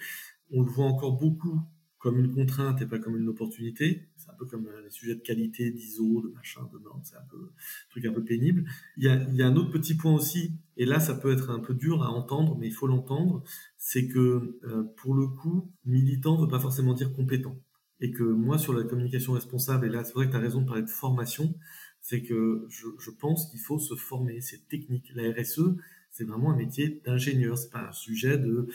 On le voit encore beaucoup comme une contrainte et pas comme une opportunité. Peu comme euh, les sujets de qualité, d'ISO, de machin, de normes, c'est un peu un truc un peu pénible. Il y, a, il y a un autre petit point aussi, et là ça peut être un peu dur à entendre, mais il faut l'entendre, c'est que euh, pour le coup, militant ne veut pas forcément dire compétent. Et que moi, sur la communication responsable, et là c'est vrai que tu as raison de parler de formation, c'est que je, je pense qu'il faut se former, c'est technique. La RSE, c'est vraiment un métier d'ingénieur, c'est pas un sujet de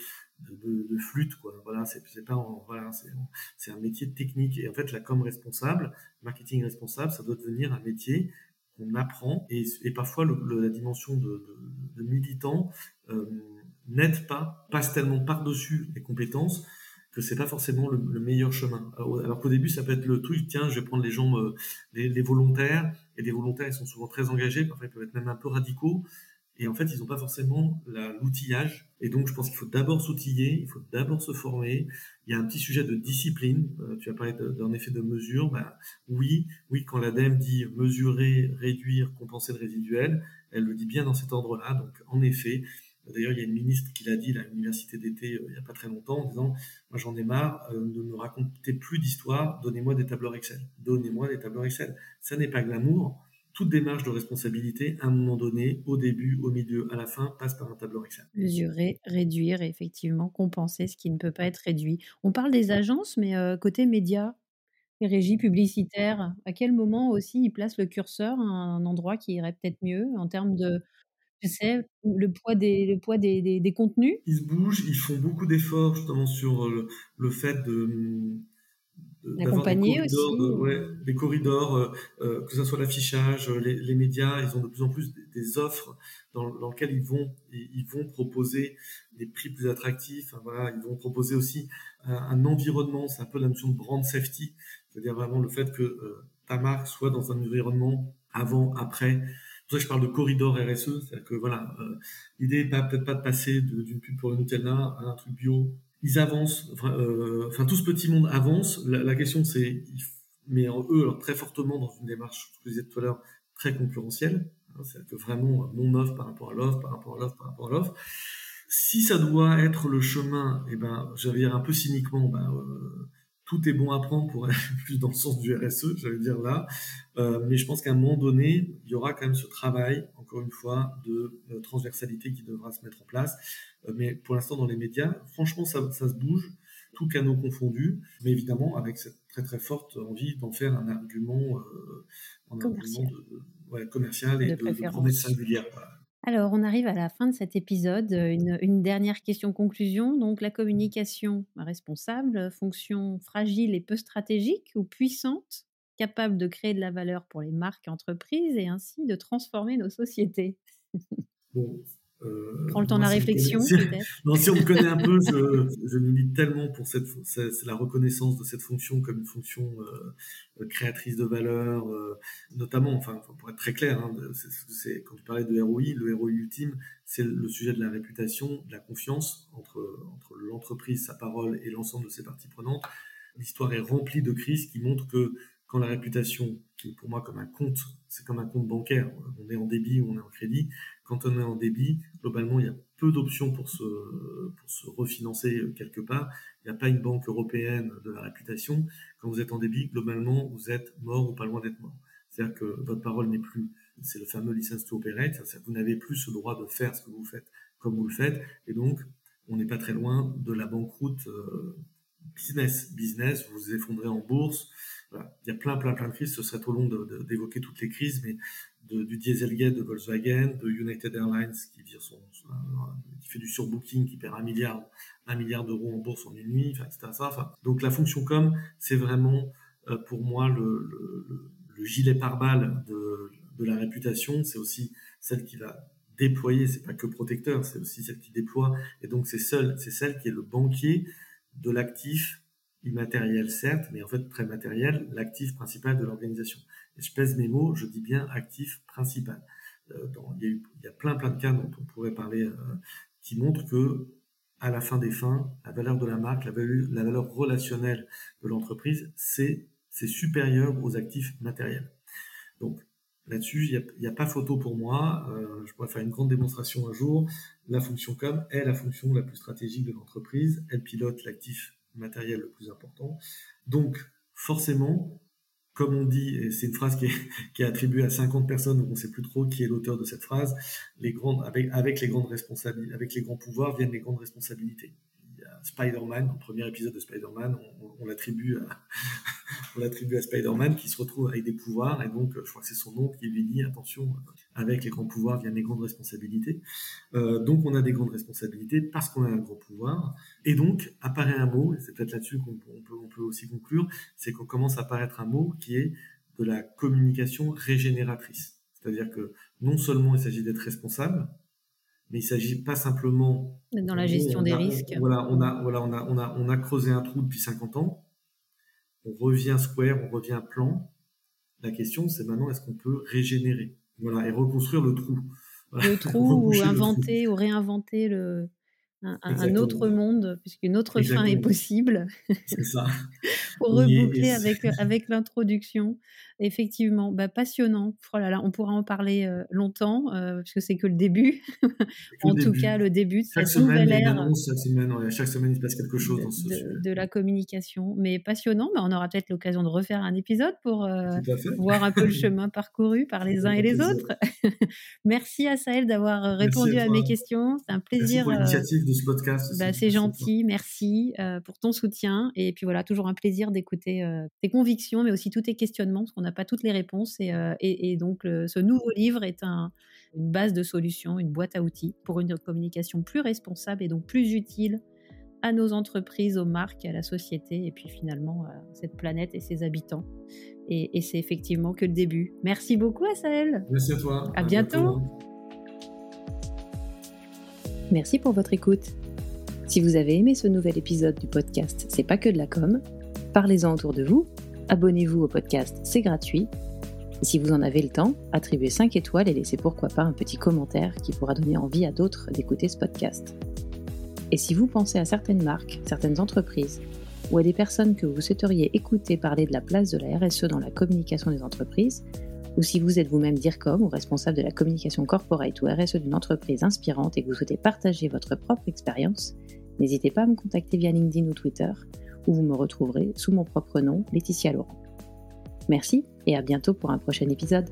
de, flûte quoi. Voilà c'est pas voilà c'est un métier technique. Et en fait la com responsable marketing responsable ça doit devenir un métier qu'on apprend. Et, et parfois la dimension de, militant euh, n'aide pas passe tellement par dessus les compétences que c'est pas forcément le, meilleur chemin. Alors, qu'au début ça peut être le truc tiens je vais prendre les gens euh, les, les, volontaires. Et des volontaires ils sont souvent très engagés parfois ils peuvent être même un peu radicaux Et en fait, ils n'ont pas forcément l'outillage. Et donc, je pense qu'il faut d'abord s'outiller, il faut d'abord se former. Il y a un petit sujet de discipline. Euh, tu as parlé d'un effet de mesure. Ben, oui, oui, quand l'ADEME dit mesurer, réduire, compenser le résiduel, elle le dit bien dans cet ordre-là. Donc, en effet, D'ailleurs, il y a une ministre qui l'a dit à l'université d'été euh, il n'y a pas très longtemps en disant Moi, j'en ai marre, euh, ne me racontez plus d'histoire, donnez-moi des tableurs Excel. Donnez-moi des tableurs Excel. Ça n'est pas glamour toute démarche de responsabilité, à un moment donné, au début, au milieu, à la fin, passe par un tableau Excel. Mesurer, réduire et effectivement compenser ce qui ne peut pas être réduit. On parle des agences, mais euh, côté médias, les régies publicitaires, à quel moment aussi ils placent le curseur à un endroit qui irait peut-être mieux en termes de, tu sais, le poids des, le poids des, des, contenus? Ils se bougent, ils font beaucoup d'efforts justement sur le, le fait de d'accompagner aussi. ouais, des corridors, euh, euh, que ce soit l'affichage, les, les, médias, ils ont de plus en plus des, offres dans, dans, lesquelles ils vont, ils vont proposer des prix plus attractifs. voilà, ils vont proposer aussi un, un environnement, c'est un peu la notion de brand safety, c'est-à-dire vraiment le fait que euh, ta marque soit dans un environnement avant, après. C'est pour ça que je parle de corridor RSE, c'est-à-dire que voilà, euh, l'idée n'est peut-être pas de passer d'une pub pour le Nutella à un truc bio ils avancent, euh, enfin, tout ce petit monde avance. La, question c'est, mais eux alors très fortement dans une démarche, je vous disais tout à l'heure, très concurrentielle. Hein, c'est-à-dire que vraiment mon offre par rapport à l'offre, par rapport à l'offre, par rapport à l'offre. Si ça doit être le chemin, et eh ben, j'allais dire un peu cyniquement, ben, euh, tout est bon à prendre pour aller plus dans le sens du RSE, j'allais dire là. Euh, mais je pense qu'à un moment donné, il y aura quand même ce travail, encore une fois, de euh, transversalité qui devra se mettre en place. Euh, mais pour l'instant, dans les médias, franchement, ça, ça se bouge, tous canaux confondus, mais évidemment avec cette très très forte envie d'en faire un argument, un commercial. Argument de, ouais, commercial et de, de, de promesse singulière. Voilà. Alors, on arrive à la fin de cet épisode. Une, dernière question conclusion. Donc, la communication responsable, fonction fragile et peu stratégique ou puissante, capable de créer de la valeur pour les marques et entreprises et ainsi de transformer nos sociétés? Euh, Prends le temps de la réflexion, peut-être. non, si on me connaît un peu, je, je milite tellement pour cette, c'est la reconnaissance de cette fonction comme une fonction euh, créatrice de valeur, euh, notamment, enfin, pour être très clair, hein, c'est, quand tu parlais de ROI, le ROI ultime, c'est le sujet de la réputation, de la confiance entre, entre l'entreprise, sa parole et l'ensemble de ses parties prenantes. L'histoire est remplie de crises qui montrent que quand la réputation, qui est pour moi comme un compte, c'est comme un compte bancaire, on est en débit ou on est en crédit, quand on est en débit, globalement, il y a peu d'options pour se, pour se refinancer quelque part. Il n'y a pas une banque européenne de la réputation. Quand vous êtes en débit, globalement, vous êtes mort ou pas loin d'être mort. C'est-à-dire que votre parole n'est plus, c'est le fameux license to operate, c'est-à-dire que vous n'avez plus ce droit de faire ce que vous faites comme vous le faites, et donc on n'est pas très loin de la banqueroute euh, business. Business, vous vous effondrez en bourse, il y a plein, plein, plein de crises. Ce serait trop long d'évoquer toutes les crises, mais du Dieselgate de Volkswagen, de United Airlines qui, vire son, qui fait du surbooking, qui perd un milliard, un milliard d'euros en bourse en une nuit, enfin, etc. Enfin, donc la fonction com, c'est vraiment euh, pour moi le, le, le gilet pare-balles de, de la réputation. C'est aussi celle qui va déployer. C'est pas que protecteur, c'est aussi celle qui déploie. Et donc c'est c'est celle qui est le banquier de l'actif immatériel certes, mais en fait très matériel, l'actif principal de l'organisation. Et je pèse mes mots, je dis bien actif principal. Euh, il, y a plein plein de cas dont on pourrait parler euh, qui montrent que à la fin des fins, la valeur de la marque, la valeur, la valeur relationnelle de l'entreprise, c'est c'est supérieur aux actifs matériels. Donc là-dessus, il n'y a, a, pas photo pour moi. Euh, je pourrais faire une grande démonstration un jour. La fonction com est la fonction la plus stratégique de l'entreprise. Elle pilote l'actif matériel le plus important. Donc, forcément, comme on dit, et c'est une phrase qui est, attribuée à 50 personnes, donc on ne sait plus trop qui est l'auteur de cette phrase, les grandes, avec, avec les grandes responsabilités, avec les grands pouvoirs viennent les grandes responsabilités. Spider-Man, dans le premier épisode de Spider-Man, on, l'attribue à, Spider-Man qui se retrouve avec des pouvoirs et donc je crois que c'est son nom qui lui dit attention, avec les grands pouvoirs viennent les grandes responsabilités. Euh, donc on a des grandes responsabilités parce qu'on a un grand pouvoir et donc apparaît un mot, et c'est peut-être là-dessus qu'on on peut aussi conclure, c'est qu'on commence à apparaître un mot qui est de la communication régénératrice. C'est-à-dire que non seulement il s'agit d'être responsable, mais il s'agit pas simplement dans la gestion des risques. voilà, on a, voilà, on a, on a, on a creusé un trou depuis 50 ans. On revient square, on revient plan. La question, c'est maintenant, est-ce qu'on peut régénérer, voilà, et reconstruire le trou. le trou ou inventer ou réinventer le, un, autre monde, puisqu'une autre fin est possible. C'est ça. Pour reboucler avec, avec l'introduction. Effectivement, bah, passionnant. Oh là là, on pourra en parler euh, longtemps, euh, parce que c'est que le début. en tout cas, le début de chaque cette semaine, nouvelle ère. chaque, semaine, chaque semaine, il se passe quelque chose de, dans ce de, de la communication. Mais passionnant, bah, on aura peut-être l'occasion de refaire un épisode pour euh, voir un peu le chemin parcouru par les uns et les autres. Merci à Sahel d'avoir répondu à, mes questions. C'est un plaisir. Merci pour l'initiative de ce podcast. Bah, c'est gentil, merci pour ton soutien. Et puis voilà, toujours un plaisir d'écouter tes convictions, mais aussi tous tes questionnements, parce qu'on n'a pas toutes les réponses. Et, et, donc, ce nouveau livre est un, une base de solutions, une boîte à outils pour une communication plus responsable et donc plus utile à nos entreprises, aux marques, à la société, et puis finalement à cette planète et ses habitants. Et, et c'est effectivement que le début. Merci beaucoup, Asael. Merci à toi. À, bientôt. Merci pour votre écoute. Si vous avez aimé ce nouvel épisode du podcast C'est pas que de la com, parlez-en autour de vous, abonnez-vous au podcast, c'est gratuit. Si vous en avez le temps, attribuez 5 étoiles et laissez pourquoi pas un petit commentaire qui pourra donner envie à d'autres d'écouter ce podcast. Et si vous pensez à certaines marques, certaines entreprises, ou à des personnes que vous souhaiteriez écouter parler de la place de la RSE dans la communication des entreprises, ou si vous êtes vous-même DIRCOM ou responsable de la communication corporate ou RSE d'une entreprise inspirante et que vous souhaitez partager votre propre expérience, n'hésitez pas à me contacter via LinkedIn ou Twitter, où vous me retrouverez sous mon propre nom, Laetitia Laurent. Merci et à bientôt pour un prochain épisode.